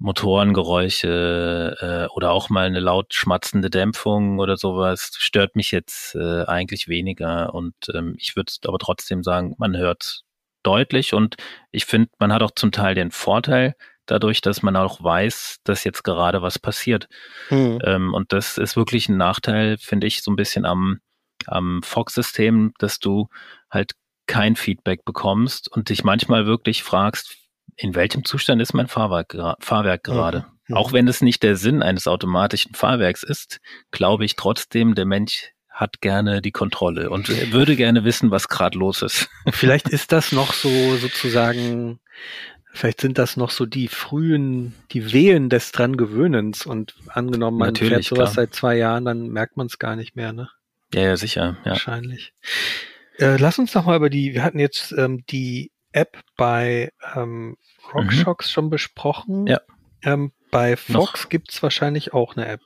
Motorengeräusche äh, oder auch mal eine laut schmatzende Dämpfung oder sowas stört mich jetzt äh, eigentlich weniger. Und ähm, ich würde aber trotzdem sagen, man hört deutlich und ich finde, man hat auch zum Teil den Vorteil dadurch, dass man auch weiß, dass jetzt gerade was passiert. Mhm. Ähm, und das ist wirklich ein Nachteil, finde ich, so ein bisschen am, am Fox-System, dass du halt kein Feedback bekommst und dich manchmal wirklich fragst, in welchem Zustand ist mein Fahrwerk, Fahrwerk gerade? Mhm. Auch wenn es nicht der Sinn eines automatischen Fahrwerks ist, glaube ich trotzdem, der Mensch hat gerne die Kontrolle und würde gerne wissen, was gerade los ist. Vielleicht ist das noch so sozusagen, vielleicht sind das noch so die frühen, die Wehen des dran Gewöhnens und angenommen, man Natürlich, fährt sowas klar. seit zwei Jahren, dann merkt man es gar nicht mehr, ne? Ja, ja, sicher. Ja. Wahrscheinlich. Äh, lass uns noch mal über die, wir hatten jetzt ähm, die App bei ähm, RockShox mhm. schon besprochen. Ja. Ähm, bei Fox gibt es wahrscheinlich auch eine App.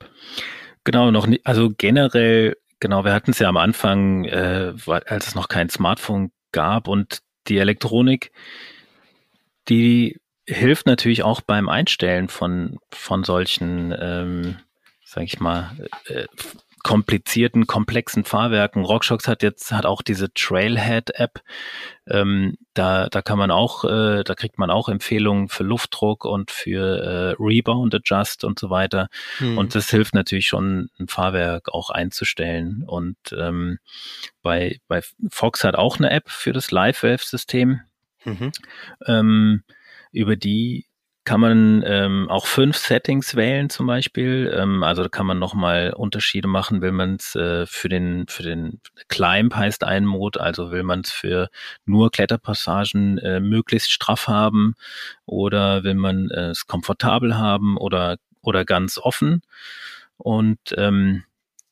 Genau, noch nicht. Also generell genau, wir hatten es ja am Anfang, äh, als es noch kein Smartphone gab und die Elektronik, die hilft natürlich auch beim Einstellen von, von solchen, ähm, sag ich mal, äh, komplizierten, komplexen Fahrwerken. RockShox hat jetzt hat auch diese Trailhead-App. Ähm, da, da kann man auch, äh, da kriegt man auch Empfehlungen für Luftdruck und für äh, Rebound Adjust und so weiter. Hm. Und das hilft natürlich schon, ein Fahrwerk auch einzustellen. Und ähm, bei, bei Fox hat auch eine App für das Live-Valve-System. Mhm. Ähm, über die kann man ähm, auch fünf Settings wählen zum Beispiel. Ähm, also da kann man nochmal Unterschiede machen. Will man es äh, für den für den Climb heißt ein Mode, also will man es für nur Kletterpassagen äh, möglichst straff haben oder will man es komfortabel haben oder oder ganz offen. Und ähm,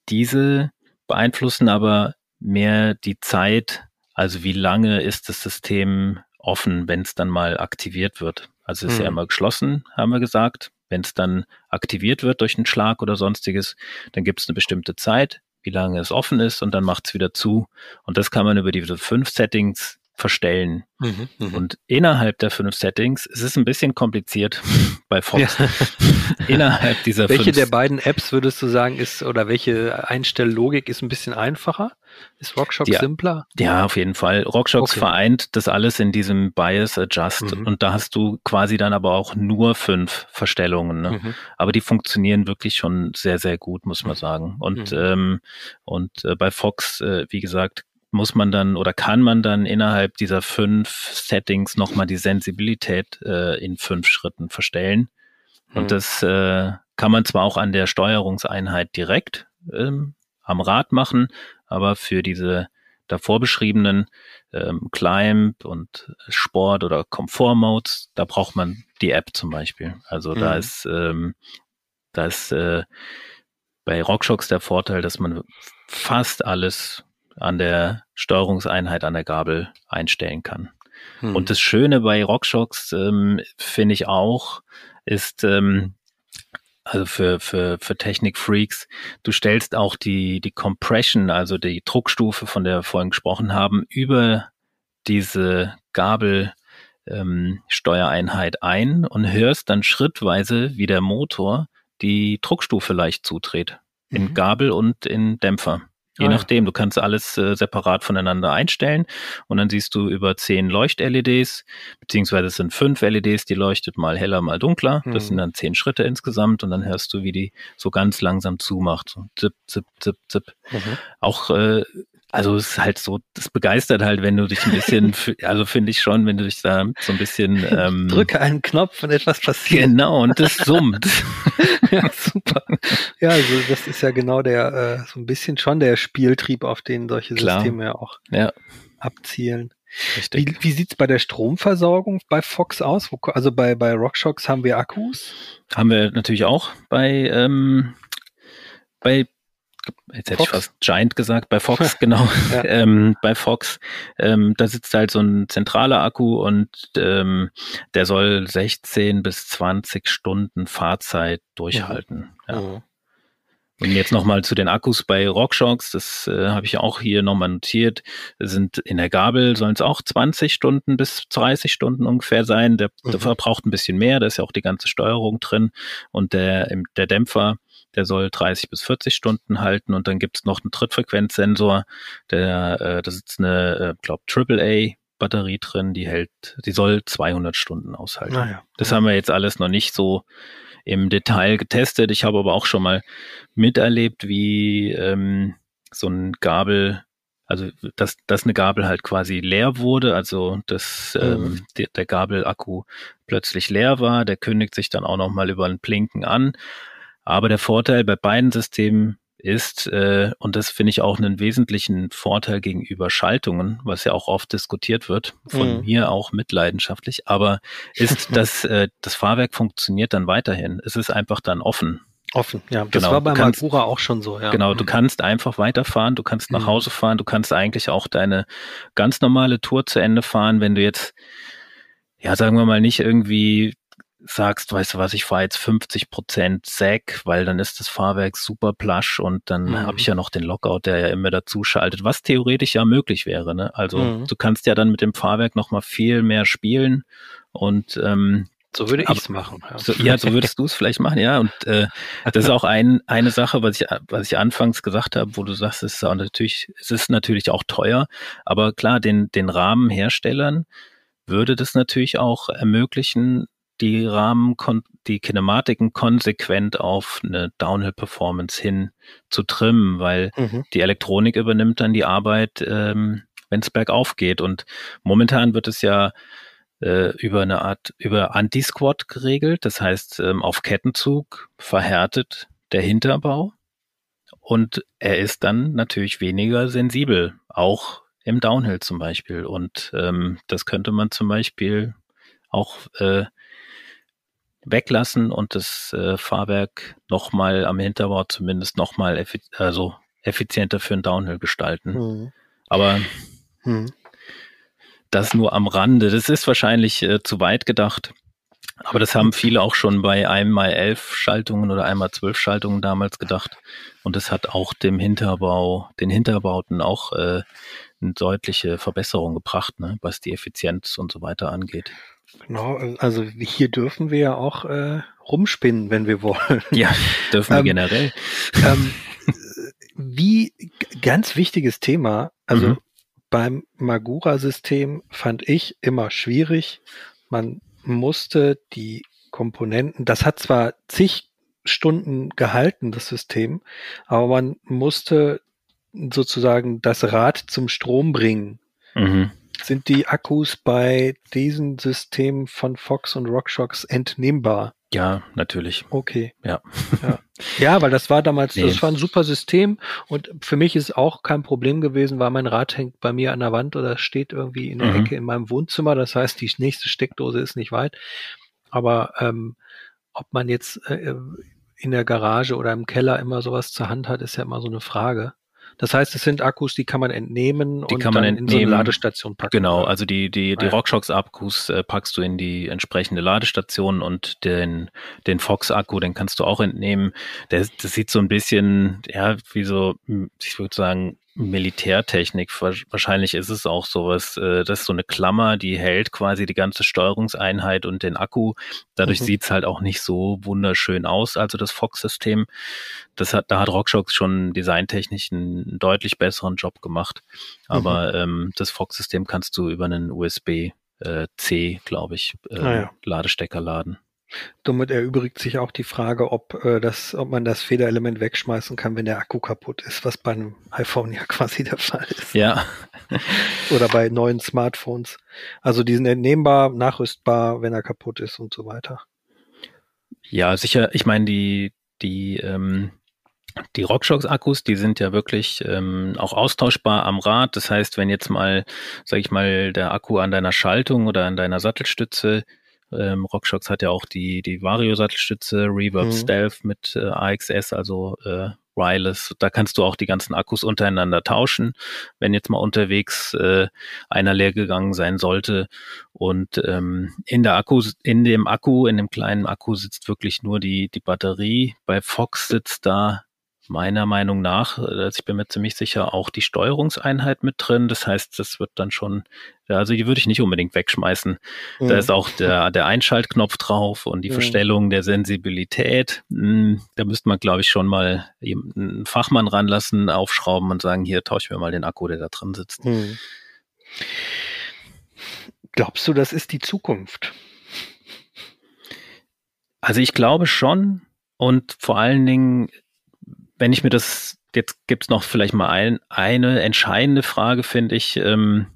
diese beeinflussen aber mehr die Zeit, also wie lange ist das System offen, wenn es dann mal aktiviert wird. Also ist hm. ja immer geschlossen, haben wir gesagt. Wenn es dann aktiviert wird durch einen Schlag oder sonstiges, dann gibt es eine bestimmte Zeit, wie lange es offen ist und dann macht es wieder zu. Und das kann man über diese fünf Settings verstellen. Mhm, mh. Und innerhalb der fünf Settings, es ist ein bisschen kompliziert bei Fox. Ja. innerhalb dieser welche fünf. Welche der beiden Apps würdest du sagen ist oder welche Einstelllogik ist ein bisschen einfacher? Ist RockShox ja, simpler? Ja, auf jeden Fall. RockShox okay. vereint das alles in diesem Bias Adjust mhm. und da hast du quasi dann aber auch nur fünf Verstellungen. Ne? Mhm. Aber die funktionieren wirklich schon sehr, sehr gut, muss man sagen. Und, mhm. ähm, und äh, bei Fox, äh, wie gesagt, muss man dann oder kann man dann innerhalb dieser fünf Settings nochmal die Sensibilität äh, in fünf Schritten verstellen. Und mhm. das äh, kann man zwar auch an der Steuerungseinheit direkt ähm, am Rad machen, aber für diese davor beschriebenen ähm, Climb und Sport oder Komfort Modes, da braucht man die App zum Beispiel. Also mhm. da ist, ähm, da ist äh, bei RockShox der Vorteil, dass man fast alles an der Steuerungseinheit an der Gabel einstellen kann. Hm. Und das Schöne bei RockShox ähm, finde ich auch, ist, ähm, also für, für, für Technik-Freaks, du stellst auch die, die Compression, also die Druckstufe, von der wir vorhin gesprochen haben, über diese Gabel ähm, Steuereinheit ein und hörst dann schrittweise, wie der Motor die Druckstufe leicht zudreht. In mhm. Gabel und in Dämpfer. Je ah, nachdem, du kannst alles äh, separat voneinander einstellen und dann siehst du über zehn Leucht-LEDs, beziehungsweise es sind fünf LEDs, die leuchtet mal heller, mal dunkler. Mhm. Das sind dann zehn Schritte insgesamt und dann hörst du, wie die so ganz langsam zumacht. So zip, zip, zip, zip. Mhm. Auch äh, also es ist halt so, das begeistert halt, wenn du dich ein bisschen, also finde ich schon, wenn du dich da so ein bisschen ähm, drücke einen Knopf und etwas passiert. Genau und das summt. ja, super. Ja, also das ist ja genau der äh, so ein bisschen schon der Spieltrieb, auf den solche Klar. Systeme ja auch ja. abzielen. Richtig. Wie, wie sieht's bei der Stromversorgung bei Fox aus? Also bei, bei RockShox haben wir Akkus? Haben wir natürlich auch bei, ähm, bei jetzt hätte Fox? ich fast Giant gesagt, bei Fox, genau, ja. ähm, bei Fox, ähm, da sitzt halt so ein zentraler Akku und ähm, der soll 16 bis 20 Stunden Fahrzeit durchhalten. Mhm. Ja. Mhm. Und jetzt nochmal zu den Akkus bei RockShox, das äh, habe ich auch hier nochmal notiert, sind in der Gabel sollen es auch 20 Stunden bis 30 Stunden ungefähr sein. Der, mhm. der verbraucht ein bisschen mehr, da ist ja auch die ganze Steuerung drin und der, der Dämpfer, der soll 30 bis 40 Stunden halten und dann gibt es noch einen Trittfrequenzsensor, der, äh, da sitzt eine, äh, glaube AAA Batterie drin, die hält, die soll 200 Stunden aushalten. Naja. Das ja. haben wir jetzt alles noch nicht so im Detail getestet. Ich habe aber auch schon mal miterlebt, wie ähm, so ein Gabel, also dass, dass eine Gabel halt quasi leer wurde, also dass ähm, mhm. der, der Gabelakku plötzlich leer war. Der kündigt sich dann auch noch mal über ein Blinken an. Aber der Vorteil bei beiden Systemen ist, äh, und das finde ich auch einen wesentlichen Vorteil gegenüber Schaltungen, was ja auch oft diskutiert wird, von mhm. mir auch mitleidenschaftlich, aber ist, dass äh, das Fahrwerk funktioniert dann weiterhin. Es ist einfach dann offen. Offen, ja. Das genau. war bei kannst, Magura auch schon so, ja. Genau, du mhm. kannst einfach weiterfahren, du kannst nach mhm. Hause fahren, du kannst eigentlich auch deine ganz normale Tour zu Ende fahren, wenn du jetzt, ja, sagen wir mal, nicht irgendwie sagst, weißt du was, ich fahre jetzt 50 Prozent Sack, weil dann ist das Fahrwerk super plush und dann mhm. habe ich ja noch den Lockout, der ja immer dazu schaltet, was theoretisch ja möglich wäre. Ne? Also mhm. du kannst ja dann mit dem Fahrwerk noch mal viel mehr spielen und ähm, so würde ich es machen. Ja. So, ja, so würdest du es vielleicht machen, ja. Und äh, das ist auch ein, eine Sache, was ich, was ich anfangs gesagt habe, wo du sagst, es ist auch natürlich, es ist natürlich auch teuer, aber klar, den, den Rahmenherstellern würde das natürlich auch ermöglichen, die Rahmen, die Kinematiken konsequent auf eine Downhill-Performance hin zu trimmen, weil mhm. die Elektronik übernimmt dann die Arbeit, ähm, wenn es bergauf geht. Und momentan wird es ja äh, über eine Art, über Anti-Squat geregelt. Das heißt, ähm, auf Kettenzug verhärtet der Hinterbau und er ist dann natürlich weniger sensibel, auch im Downhill zum Beispiel. Und ähm, das könnte man zum Beispiel auch äh, weglassen und das äh, Fahrwerk nochmal am Hinterbau zumindest nochmal effi also effizienter für einen Downhill gestalten. Mhm. Aber mhm. Das nur am Rande. Das ist wahrscheinlich äh, zu weit gedacht. Aber das haben viele auch schon bei einmal elf Schaltungen oder einmal zwölf Schaltungen damals gedacht. Und das hat auch dem Hinterbau, den Hinterbauten auch äh, eine deutliche Verbesserung gebracht, ne, was die Effizienz und so weiter angeht. Genau, also hier dürfen wir ja auch äh, rumspinnen, wenn wir wollen. Ja, dürfen wir ähm, generell. Ähm, wie ganz wichtiges Thema, also mhm beim Magura-System fand ich immer schwierig. Man musste die Komponenten, das hat zwar zig Stunden gehalten, das System, aber man musste sozusagen das Rad zum Strom bringen. Mhm. Sind die Akkus bei diesen Systemen von Fox und RockShox entnehmbar? Ja, natürlich. Okay. Ja. Ja, ja weil das war damals, nee. das war ein super System und für mich ist auch kein Problem gewesen, weil mein Rad hängt bei mir an der Wand oder steht irgendwie in der mhm. Ecke in meinem Wohnzimmer. Das heißt, die nächste Steckdose ist nicht weit. Aber ähm, ob man jetzt äh, in der Garage oder im Keller immer sowas zur Hand hat, ist ja immer so eine Frage. Das heißt, es sind Akkus, die kann man entnehmen die und kann man dann entnehmen. in so eine Ladestation packen. Genau, also die, die, die ah, RockShox-Akkus äh, packst du in die entsprechende Ladestation und den, den Fox-Akku, den kannst du auch entnehmen. Der, das sieht so ein bisschen, ja, wie so, ich würde sagen, Militärtechnik. Wahrscheinlich ist es auch sowas, äh, das ist so eine Klammer, die hält quasi die ganze Steuerungseinheit und den Akku. Dadurch mhm. sieht's halt auch nicht so wunderschön aus, also das Fox-System. Das hat, da hat RockShox schon designtechnisch einen deutlich besseren Job gemacht. Aber mhm. ähm, das Fox-System kannst du über einen USB-C, äh, glaube ich, äh, ah, ja. Ladestecker laden. Damit erübrigt sich auch die Frage, ob, äh, das, ob man das Federelement wegschmeißen kann, wenn der Akku kaputt ist, was bei einem iPhone ja quasi der Fall ist. Ja. Oder bei neuen Smartphones. Also die sind entnehmbar, nachrüstbar, wenn er kaputt ist und so weiter. Ja, sicher. Ich meine, die, die, ähm, die RockShox-Akkus, die sind ja wirklich ähm, auch austauschbar am Rad. Das heißt, wenn jetzt mal, sag ich mal, der Akku an deiner Schaltung oder an deiner Sattelstütze ähm, RockShox hat ja auch die, die Vario-Sattelstütze, Reverb mhm. Stealth mit äh, AXS, also äh, Wireless. Da kannst du auch die ganzen Akkus untereinander tauschen, wenn jetzt mal unterwegs äh, einer leer gegangen sein sollte. Und ähm, in der Akku, in dem Akku, in dem kleinen Akku sitzt wirklich nur die, die Batterie. Bei Fox sitzt da meiner Meinung nach, also ich bin mir ziemlich sicher, auch die Steuerungseinheit mit drin. Das heißt, das wird dann schon, also die würde ich nicht unbedingt wegschmeißen. Mhm. Da ist auch der, der Einschaltknopf drauf und die mhm. Verstellung der Sensibilität. Hm, da müsste man, glaube ich, schon mal einen Fachmann ranlassen, aufschrauben und sagen, hier tauschen wir mal den Akku, der da drin sitzt. Mhm. Glaubst du, das ist die Zukunft? Also ich glaube schon. Und vor allen Dingen wenn ich mir das, jetzt gibt es noch vielleicht mal ein, eine entscheidende Frage, finde ich. Ähm,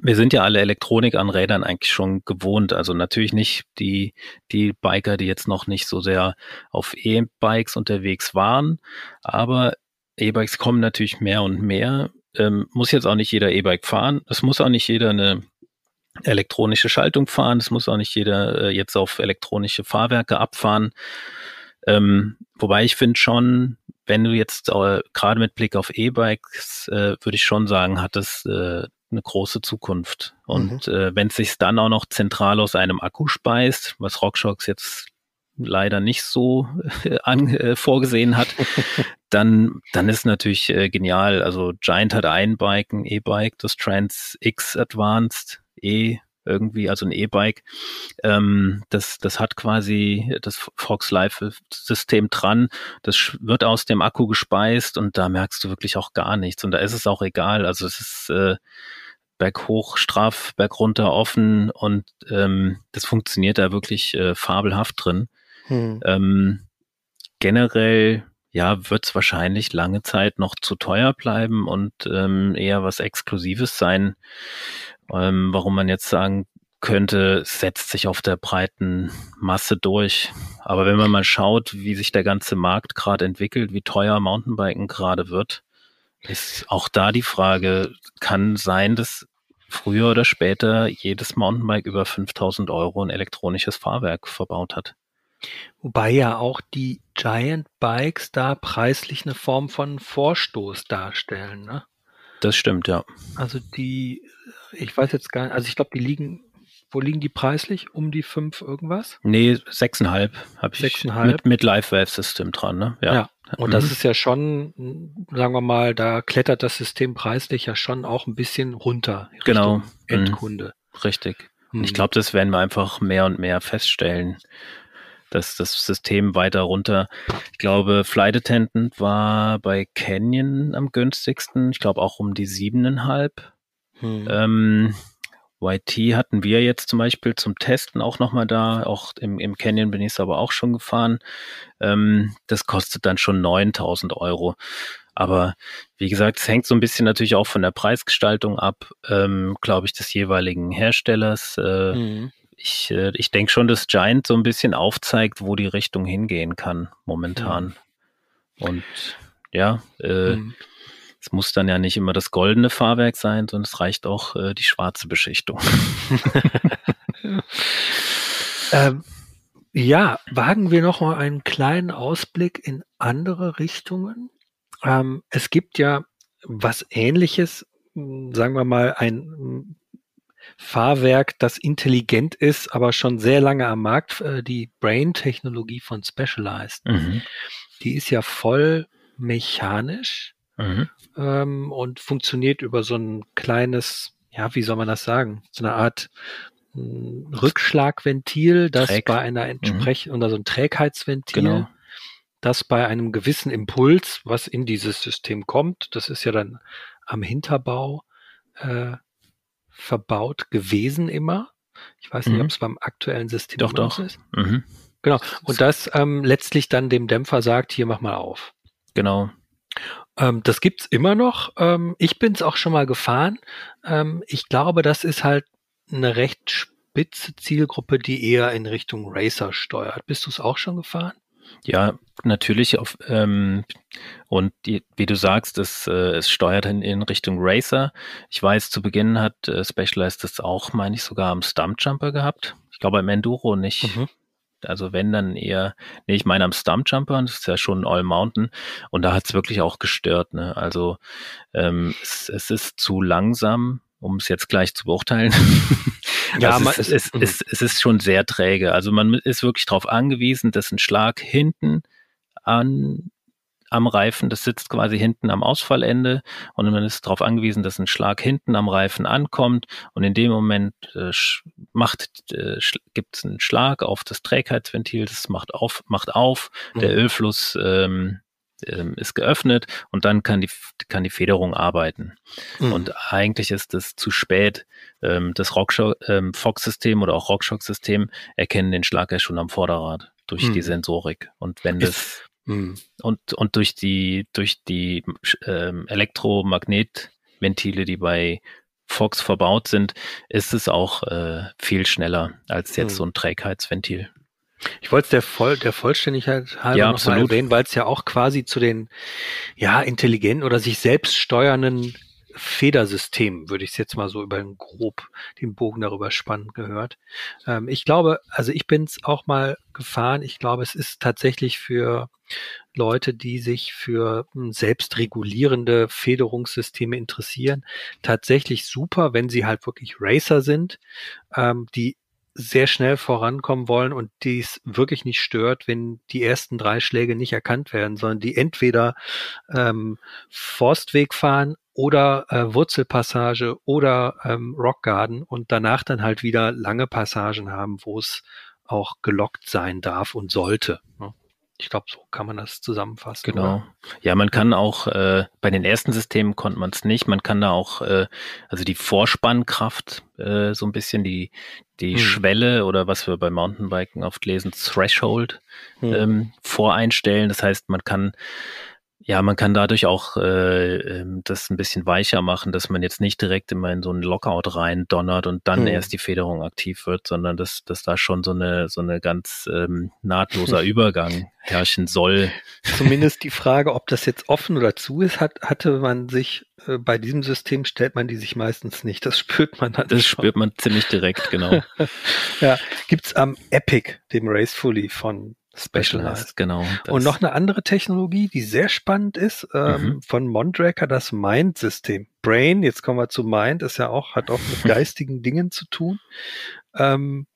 wir sind ja alle Elektronik an Rädern eigentlich schon gewohnt. Also natürlich nicht die, die Biker, die jetzt noch nicht so sehr auf E-Bikes unterwegs waren, aber E-Bikes kommen natürlich mehr und mehr. Ähm, muss jetzt auch nicht jeder E-Bike fahren. Es muss auch nicht jeder eine elektronische Schaltung fahren. Es muss auch nicht jeder äh, jetzt auf elektronische Fahrwerke abfahren. Ähm, wobei ich finde schon, wenn du jetzt äh, gerade mit Blick auf E-Bikes, äh, würde ich schon sagen, hat es äh, eine große Zukunft. Und mhm. äh, wenn es sich dann auch noch zentral aus einem Akku speist, was RockShox jetzt leider nicht so äh, an, äh, vorgesehen hat, dann, dann ist natürlich äh, genial. Also Giant hat ein Bike, ein E-Bike, das Trans X Advanced E irgendwie, also ein E-Bike. Ähm, das, das hat quasi das Fox Live-System dran. Das wird aus dem Akku gespeist und da merkst du wirklich auch gar nichts. Und da ist es auch egal. Also es ist äh, Berg hoch, straff, Berg runter, offen und ähm, das funktioniert da wirklich äh, fabelhaft drin. Hm. Ähm, generell ja, wird es wahrscheinlich lange Zeit noch zu teuer bleiben und ähm, eher was Exklusives sein. Ähm, warum man jetzt sagen könnte, setzt sich auf der breiten Masse durch. Aber wenn man mal schaut, wie sich der ganze Markt gerade entwickelt, wie teuer Mountainbiken gerade wird, ist auch da die Frage, kann sein, dass früher oder später jedes Mountainbike über 5000 Euro ein elektronisches Fahrwerk verbaut hat. Wobei ja auch die Giant Bikes da preislich eine Form von Vorstoß darstellen, ne? Das stimmt, ja. Also die, ich weiß jetzt gar nicht, also ich glaube, die liegen, wo liegen die preislich? Um die fünf irgendwas? Nee, sechseinhalb habe ich sechseinhalb. mit, mit Live-Wave-System dran, ne? Ja. ja. Und mhm. das ist ja schon, sagen wir mal, da klettert das System preislich ja schon auch ein bisschen runter. Genau. Mhm. Endkunde. Richtig. Mhm. Ich glaube, das werden wir einfach mehr und mehr feststellen das, das System weiter runter. Ich glaube, Flight Attendant war bei Canyon am günstigsten. Ich glaube auch um die siebeneinhalb. Hm. Ähm, YT hatten wir jetzt zum Beispiel zum Testen auch nochmal da. Auch im, im Canyon bin ich es aber auch schon gefahren. Ähm, das kostet dann schon 9000 Euro. Aber wie gesagt, es hängt so ein bisschen natürlich auch von der Preisgestaltung ab, ähm, glaube ich, des jeweiligen Herstellers. Äh, mhm ich, äh, ich denke schon, dass Giant so ein bisschen aufzeigt, wo die Richtung hingehen kann momentan. Mhm. Und ja, äh, mhm. Es muss dann ja nicht immer das goldene Fahrwerk sein, sondern es reicht auch äh, die schwarze Beschichtung. ähm, ja, wagen wir noch mal einen kleinen Ausblick in andere Richtungen. Ähm, es gibt ja was Ähnliches, sagen wir mal, ein Fahrwerk, das intelligent ist, aber schon sehr lange am Markt, äh, die Brain-Technologie von Specialized. Mhm. Die ist ja voll mechanisch mhm. ähm, und funktioniert über so ein kleines, ja, wie soll man das sagen? So eine Art mh, hm, Rückschlagventil, das Träg. bei einer entsprechenden, mhm. oder so ein Trägheitsventil, genau. das bei einem gewissen Impuls, was in dieses System kommt, das ist ja dann am Hinterbau, äh, verbaut gewesen immer. Ich weiß nicht, mhm. ob es beim aktuellen System doch, doch. ist. Mhm. Genau. Und das ähm, letztlich dann dem Dämpfer sagt, hier mach mal auf. Genau. Ähm, das gibt's immer noch. Ähm, ich bin es auch schon mal gefahren. Ähm, ich glaube, das ist halt eine recht spitze Zielgruppe, die eher in Richtung Racer steuert. Bist du es auch schon gefahren? Ja, natürlich. Auf, ähm, und die, wie du sagst, es, äh, es steuert in, in Richtung Racer. Ich weiß, zu Beginn hat äh, Specialized das auch, meine ich, sogar am Stumpjumper gehabt. Ich glaube am Enduro nicht. Mhm. Also wenn dann eher, nee, ich meine am Stumpjumper, das ist ja schon All Mountain und da hat es wirklich auch gestört. Ne? Also ähm, es, es ist zu langsam, um es jetzt gleich zu beurteilen. ja, also es, es, es, es, ist schon sehr träge. Also man ist wirklich darauf angewiesen, dass ein Schlag hinten an am Reifen, das sitzt quasi hinten am Ausfallende und man ist darauf angewiesen, dass ein Schlag hinten am Reifen ankommt und in dem Moment äh, macht äh, gibt es einen Schlag auf das Trägheitsventil, das macht auf, macht auf, der mhm. Ölfluss ähm, ähm, ist geöffnet und dann kann die, kann die Federung arbeiten. Mhm. Und eigentlich ist es zu spät. Ähm, das ähm, Fox-System oder auch Rockshock-System erkennen den Schlag ja schon am Vorderrad durch mhm. die Sensorik. Und wenn das mhm. und, und durch die, durch die ähm, Elektromagnetventile, die bei Fox verbaut sind, ist es auch äh, viel schneller als jetzt mhm. so ein Trägheitsventil. Ich wollte es der, Voll, der Vollständigkeit halber ja, noch mal erwähnen, weil es ja auch quasi zu den ja intelligenten oder sich selbst steuernden Federsystem, würde ich es jetzt mal so über den grob den Bogen darüber spannen gehört. Ähm, ich glaube, also ich bin es auch mal gefahren. Ich glaube, es ist tatsächlich für Leute, die sich für hm, selbstregulierende Federungssysteme interessieren, tatsächlich super, wenn sie halt wirklich Racer sind, ähm, die sehr schnell vorankommen wollen und dies wirklich nicht stört, wenn die ersten drei Schläge nicht erkannt werden, sondern die entweder ähm, Forstweg fahren oder äh, Wurzelpassage oder ähm, Rockgarden und danach dann halt wieder lange Passagen haben, wo es auch gelockt sein darf und sollte. Ne? Ich glaube, so kann man das zusammenfassen. Genau. Oder? Ja, man kann auch, äh, bei den ersten Systemen konnte man es nicht. Man kann da auch, äh, also die Vorspannkraft, äh, so ein bisschen die, die hm. Schwelle oder was wir bei Mountainbiken oft lesen, Threshold, hm. ähm, voreinstellen. Das heißt, man kann ja, man kann dadurch auch äh, ähm, das ein bisschen weicher machen, dass man jetzt nicht direkt immer in so einen Lockout rein donnert und dann mhm. erst die Federung aktiv wird, sondern dass, dass da schon so eine, so eine ganz ähm, nahtloser Übergang herrschen soll. Zumindest die Frage, ob das jetzt offen oder zu ist, hat, hatte man sich äh, bei diesem System stellt man die sich meistens nicht. Das spürt man dann. Das schon. spürt man ziemlich direkt, genau. ja, gibt's am Epic, dem Racefully von Specialized, genau. Und noch eine andere Technologie, die sehr spannend ist, ähm, mhm. von Mondraker, das Mind-System. Brain, jetzt kommen wir zu Mind, ist ja auch, hat auch mit geistigen Dingen zu tun. Ähm,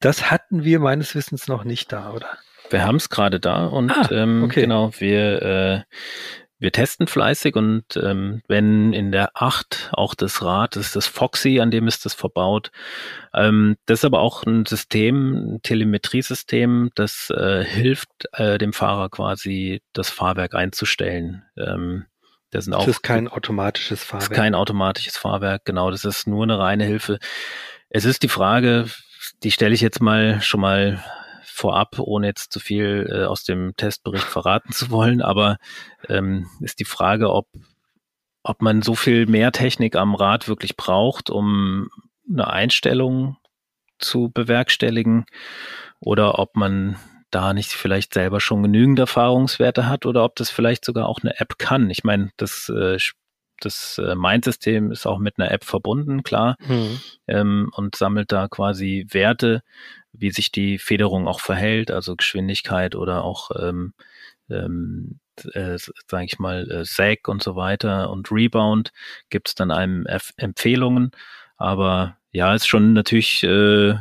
das hatten wir meines Wissens noch nicht da, oder? Wir haben es gerade da und ah, ähm, okay. genau, wir äh, wir testen fleißig und ähm, wenn in der 8 auch das Rad, das ist das Foxy, an dem ist das verbaut. Ähm, das ist aber auch ein System, ein Telemetriesystem, das äh, hilft äh, dem Fahrer quasi das Fahrwerk einzustellen. Ähm, das, sind auch, das ist kein automatisches Fahrwerk. Das ist kein automatisches Fahrwerk, genau. Das ist nur eine reine Hilfe. Es ist die Frage, die stelle ich jetzt mal schon mal vorab, ohne jetzt zu viel äh, aus dem Testbericht verraten zu wollen, aber ähm, ist die Frage, ob, ob man so viel mehr Technik am Rad wirklich braucht, um eine Einstellung zu bewerkstelligen oder ob man da nicht vielleicht selber schon genügend Erfahrungswerte hat oder ob das vielleicht sogar auch eine App kann. Ich meine, das äh, das äh, Mind-System ist auch mit einer App verbunden, klar, mhm. ähm, und sammelt da quasi Werte, wie sich die Federung auch verhält, also Geschwindigkeit oder auch, ähm, ähm, äh, sage ich mal, äh, Sag und so weiter und Rebound gibt es dann einem F Empfehlungen. Aber ja, ist schon natürlich äh,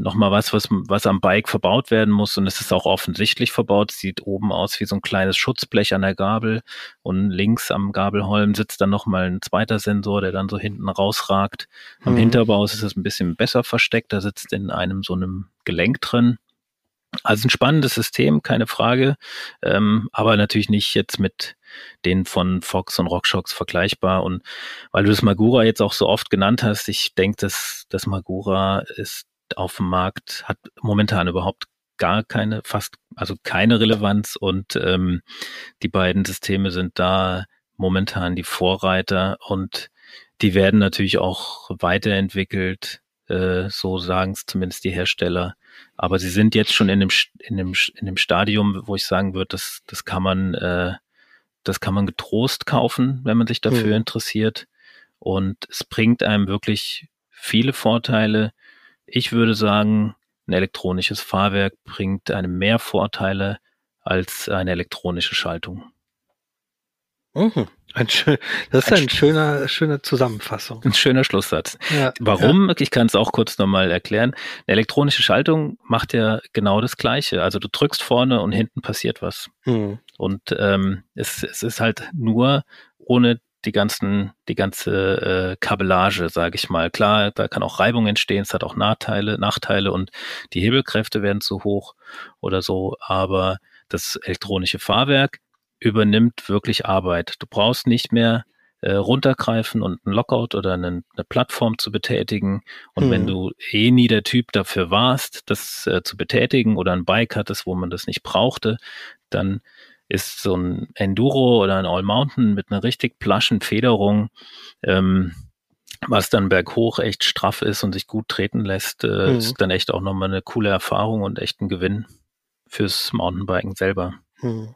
nochmal was, was, was am Bike verbaut werden muss. Und es ist auch offensichtlich verbaut. Sieht oben aus wie so ein kleines Schutzblech an der Gabel. Und links am Gabelholm sitzt dann nochmal ein zweiter Sensor, der dann so hinten rausragt. Am mhm. Hinterbau ist es ein bisschen besser versteckt. Da sitzt in einem so einem Gelenk drin. Also ein spannendes System, keine Frage, ähm, aber natürlich nicht jetzt mit den von Fox und RockShox vergleichbar. Und weil du das Magura jetzt auch so oft genannt hast, ich denke, dass das Magura ist auf dem Markt, hat momentan überhaupt gar keine, fast, also keine Relevanz und ähm, die beiden Systeme sind da momentan die Vorreiter und die werden natürlich auch weiterentwickelt, äh, so sagen es zumindest die Hersteller. Aber sie sind jetzt schon in dem, in dem, in dem Stadium, wo ich sagen würde, das, das kann man, äh, das kann man getrost kaufen, wenn man sich dafür mhm. interessiert. Und es bringt einem wirklich viele Vorteile. Ich würde sagen, ein elektronisches Fahrwerk bringt einem mehr Vorteile als eine elektronische Schaltung. Mhm. Ein schön, das ist ein, ein schöner, schöne Zusammenfassung. Ein schöner Schlusssatz. Ja, Warum? Ja. Ich kann es auch kurz nochmal erklären. Eine elektronische Schaltung macht ja genau das Gleiche. Also du drückst vorne und hinten passiert was. Mhm. Und ähm, es, es ist halt nur ohne die ganzen, die ganze äh, Kabellage, sage ich mal. Klar, da kann auch Reibung entstehen, es hat auch Nachteile, Nachteile und die Hebelkräfte werden zu hoch oder so, aber das elektronische Fahrwerk übernimmt wirklich Arbeit. Du brauchst nicht mehr äh, runtergreifen und einen Lockout oder eine, eine Plattform zu betätigen. Und hm. wenn du eh nie der Typ dafür warst, das äh, zu betätigen oder ein Bike hattest, wo man das nicht brauchte, dann ist so ein Enduro oder ein All Mountain mit einer richtig plaschen Federung, ähm, was dann berghoch echt straff ist und sich gut treten lässt, äh, mhm. ist dann echt auch nochmal eine coole Erfahrung und echt ein Gewinn fürs Mountainbiken selber. Mhm.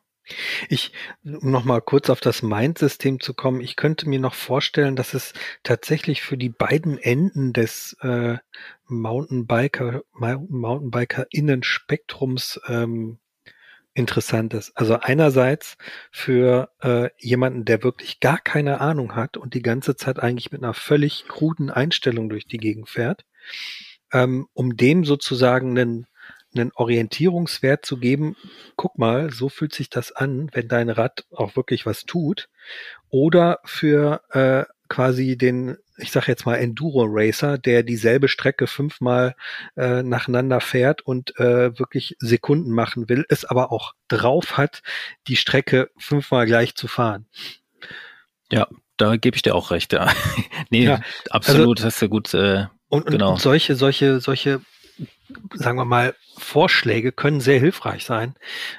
Ich, um nochmal kurz auf das Mind-System zu kommen, ich könnte mir noch vorstellen, dass es tatsächlich für die beiden Enden des äh, Mountainbiker, Mountainbiker-Innenspektrums ähm, interessant ist. Also einerseits für äh, jemanden, der wirklich gar keine Ahnung hat und die ganze Zeit eigentlich mit einer völlig kruden Einstellung durch die Gegend fährt, ähm, um dem sozusagen einen einen Orientierungswert zu geben, guck mal, so fühlt sich das an, wenn dein Rad auch wirklich was tut. Oder für äh, quasi den, ich sage jetzt mal Enduro Racer, der dieselbe Strecke fünfmal äh, nacheinander fährt und äh, wirklich Sekunden machen will, es aber auch drauf hat, die Strecke fünfmal gleich zu fahren. Ja, da gebe ich dir auch recht. Ja. nee, ja, absolut, also, hast du gut. Äh, und, genau. und solche, solche, solche sagen wir mal, Vorschläge können sehr hilfreich sein,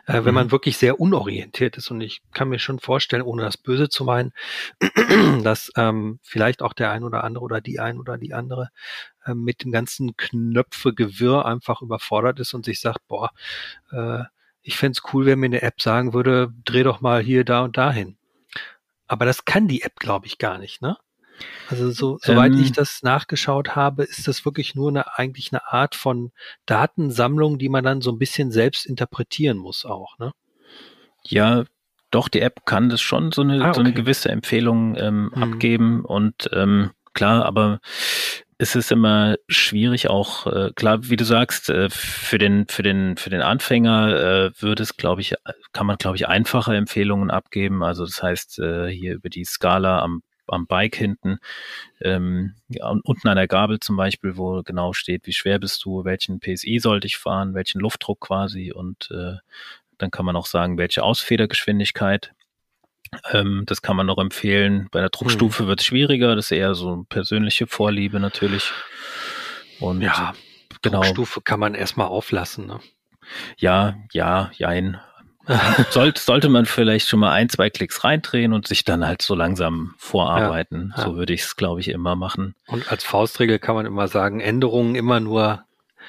äh, wenn man mhm. wirklich sehr unorientiert ist. Und ich kann mir schon vorstellen, ohne das Böse zu meinen, dass ähm, vielleicht auch der ein oder andere oder die ein oder die andere äh, mit dem ganzen Knöpfegewirr einfach überfordert ist und sich sagt, boah, äh, ich fände es cool, wenn mir eine App sagen würde, dreh doch mal hier, da und dahin. Aber das kann die App, glaube ich, gar nicht, ne? Also so, soweit ähm, ich das nachgeschaut habe, ist das wirklich nur eine, eigentlich eine Art von Datensammlung, die man dann so ein bisschen selbst interpretieren muss auch, ne? Ja, doch, die App kann das schon so eine, ah, okay. so eine gewisse Empfehlung ähm, mhm. abgeben und ähm, klar, aber es ist immer schwierig auch, äh, klar, wie du sagst, äh, für den, für den, für den Anfänger äh, würde es, glaube ich, kann man, glaube ich, einfache Empfehlungen abgeben. Also das heißt, äh, hier über die Skala am am Bike hinten, ähm, ja, unten an der Gabel zum Beispiel, wo genau steht, wie schwer bist du, welchen PSI sollte ich fahren, welchen Luftdruck quasi und äh, dann kann man auch sagen, welche Ausfedergeschwindigkeit. Ähm, das kann man noch empfehlen. Bei der Druckstufe hm. wird es schwieriger, das ist eher so persönliche Vorliebe natürlich. Und ja, genau. Druckstufe kann man erstmal auflassen. Ne? Ja, ja, jein. sollte, sollte man vielleicht schon mal ein, zwei Klicks reindrehen und sich dann halt so langsam vorarbeiten. Ja, ja. So würde ich es, glaube ich, immer machen. Und als Faustregel kann man immer sagen, Änderungen immer nur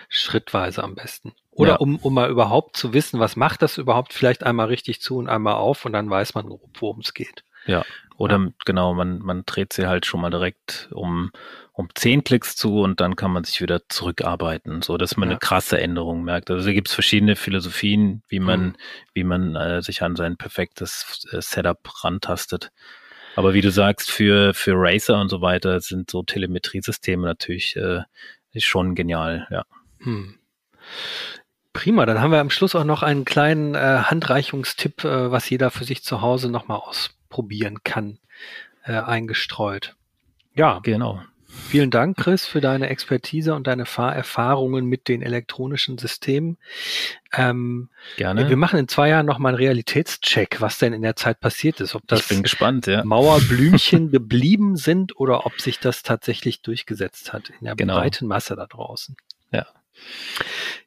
schrittweise am besten. Oder ja. um, um mal überhaupt zu wissen, was macht das überhaupt, vielleicht einmal richtig zu und einmal auf und dann weiß man worum es geht. Ja, oder ja. genau, man, man dreht sie halt schon mal direkt um, um zehn Klicks zu und dann kann man sich wieder zurückarbeiten, so dass man ja. eine krasse Änderung merkt. Also da gibt es verschiedene Philosophien, wie man, mhm. wie man äh, sich an sein perfektes äh, Setup rantastet. Aber wie du sagst, für, für Racer und so weiter sind so Telemetriesysteme natürlich äh, schon genial, ja. Hm. Prima, dann haben wir am Schluss auch noch einen kleinen äh, Handreichungstipp, äh, was jeder für sich zu Hause nochmal ausprobieren kann, äh, eingestreut. Ja, genau. Vielen Dank, Chris, für deine Expertise und deine Fahrerfahrungen mit den elektronischen Systemen. Ähm, Gerne. Wir machen in zwei Jahren nochmal einen Realitätscheck, was denn in der Zeit passiert ist. Ob das ich bin gespannt, ja. Mauerblümchen geblieben sind oder ob sich das tatsächlich durchgesetzt hat in der genau. breiten Masse da draußen. Ja.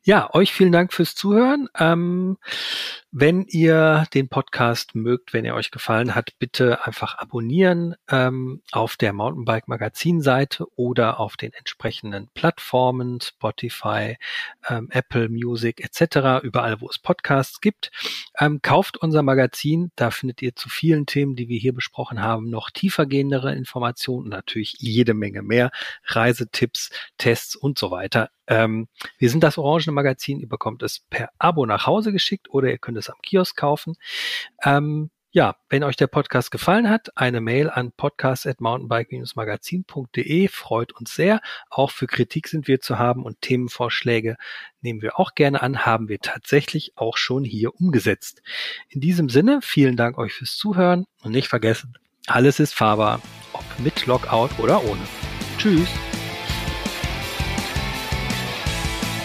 Ja, euch vielen Dank fürs Zuhören. Ähm, wenn ihr den Podcast mögt, wenn er euch gefallen hat, bitte einfach abonnieren ähm, auf der Mountainbike Magazin Seite oder auf den entsprechenden Plattformen, Spotify, ähm, Apple Music etc., überall, wo es Podcasts gibt. Ähm, kauft unser Magazin, da findet ihr zu vielen Themen, die wir hier besprochen haben, noch tiefergehendere Informationen natürlich jede Menge mehr, Reisetipps, Tests und so weiter. Ähm, wir sind das Orangene Magazin, ihr bekommt es per Abo nach Hause geschickt oder ihr könnt es am Kiosk kaufen. Ähm, ja, wenn euch der Podcast gefallen hat, eine Mail an podcast.mountainbike-magazin.de freut uns sehr. Auch für Kritik sind wir zu haben und Themenvorschläge nehmen wir auch gerne an, haben wir tatsächlich auch schon hier umgesetzt. In diesem Sinne, vielen Dank euch fürs Zuhören und nicht vergessen, alles ist fahrbar, ob mit Lockout oder ohne. Tschüss.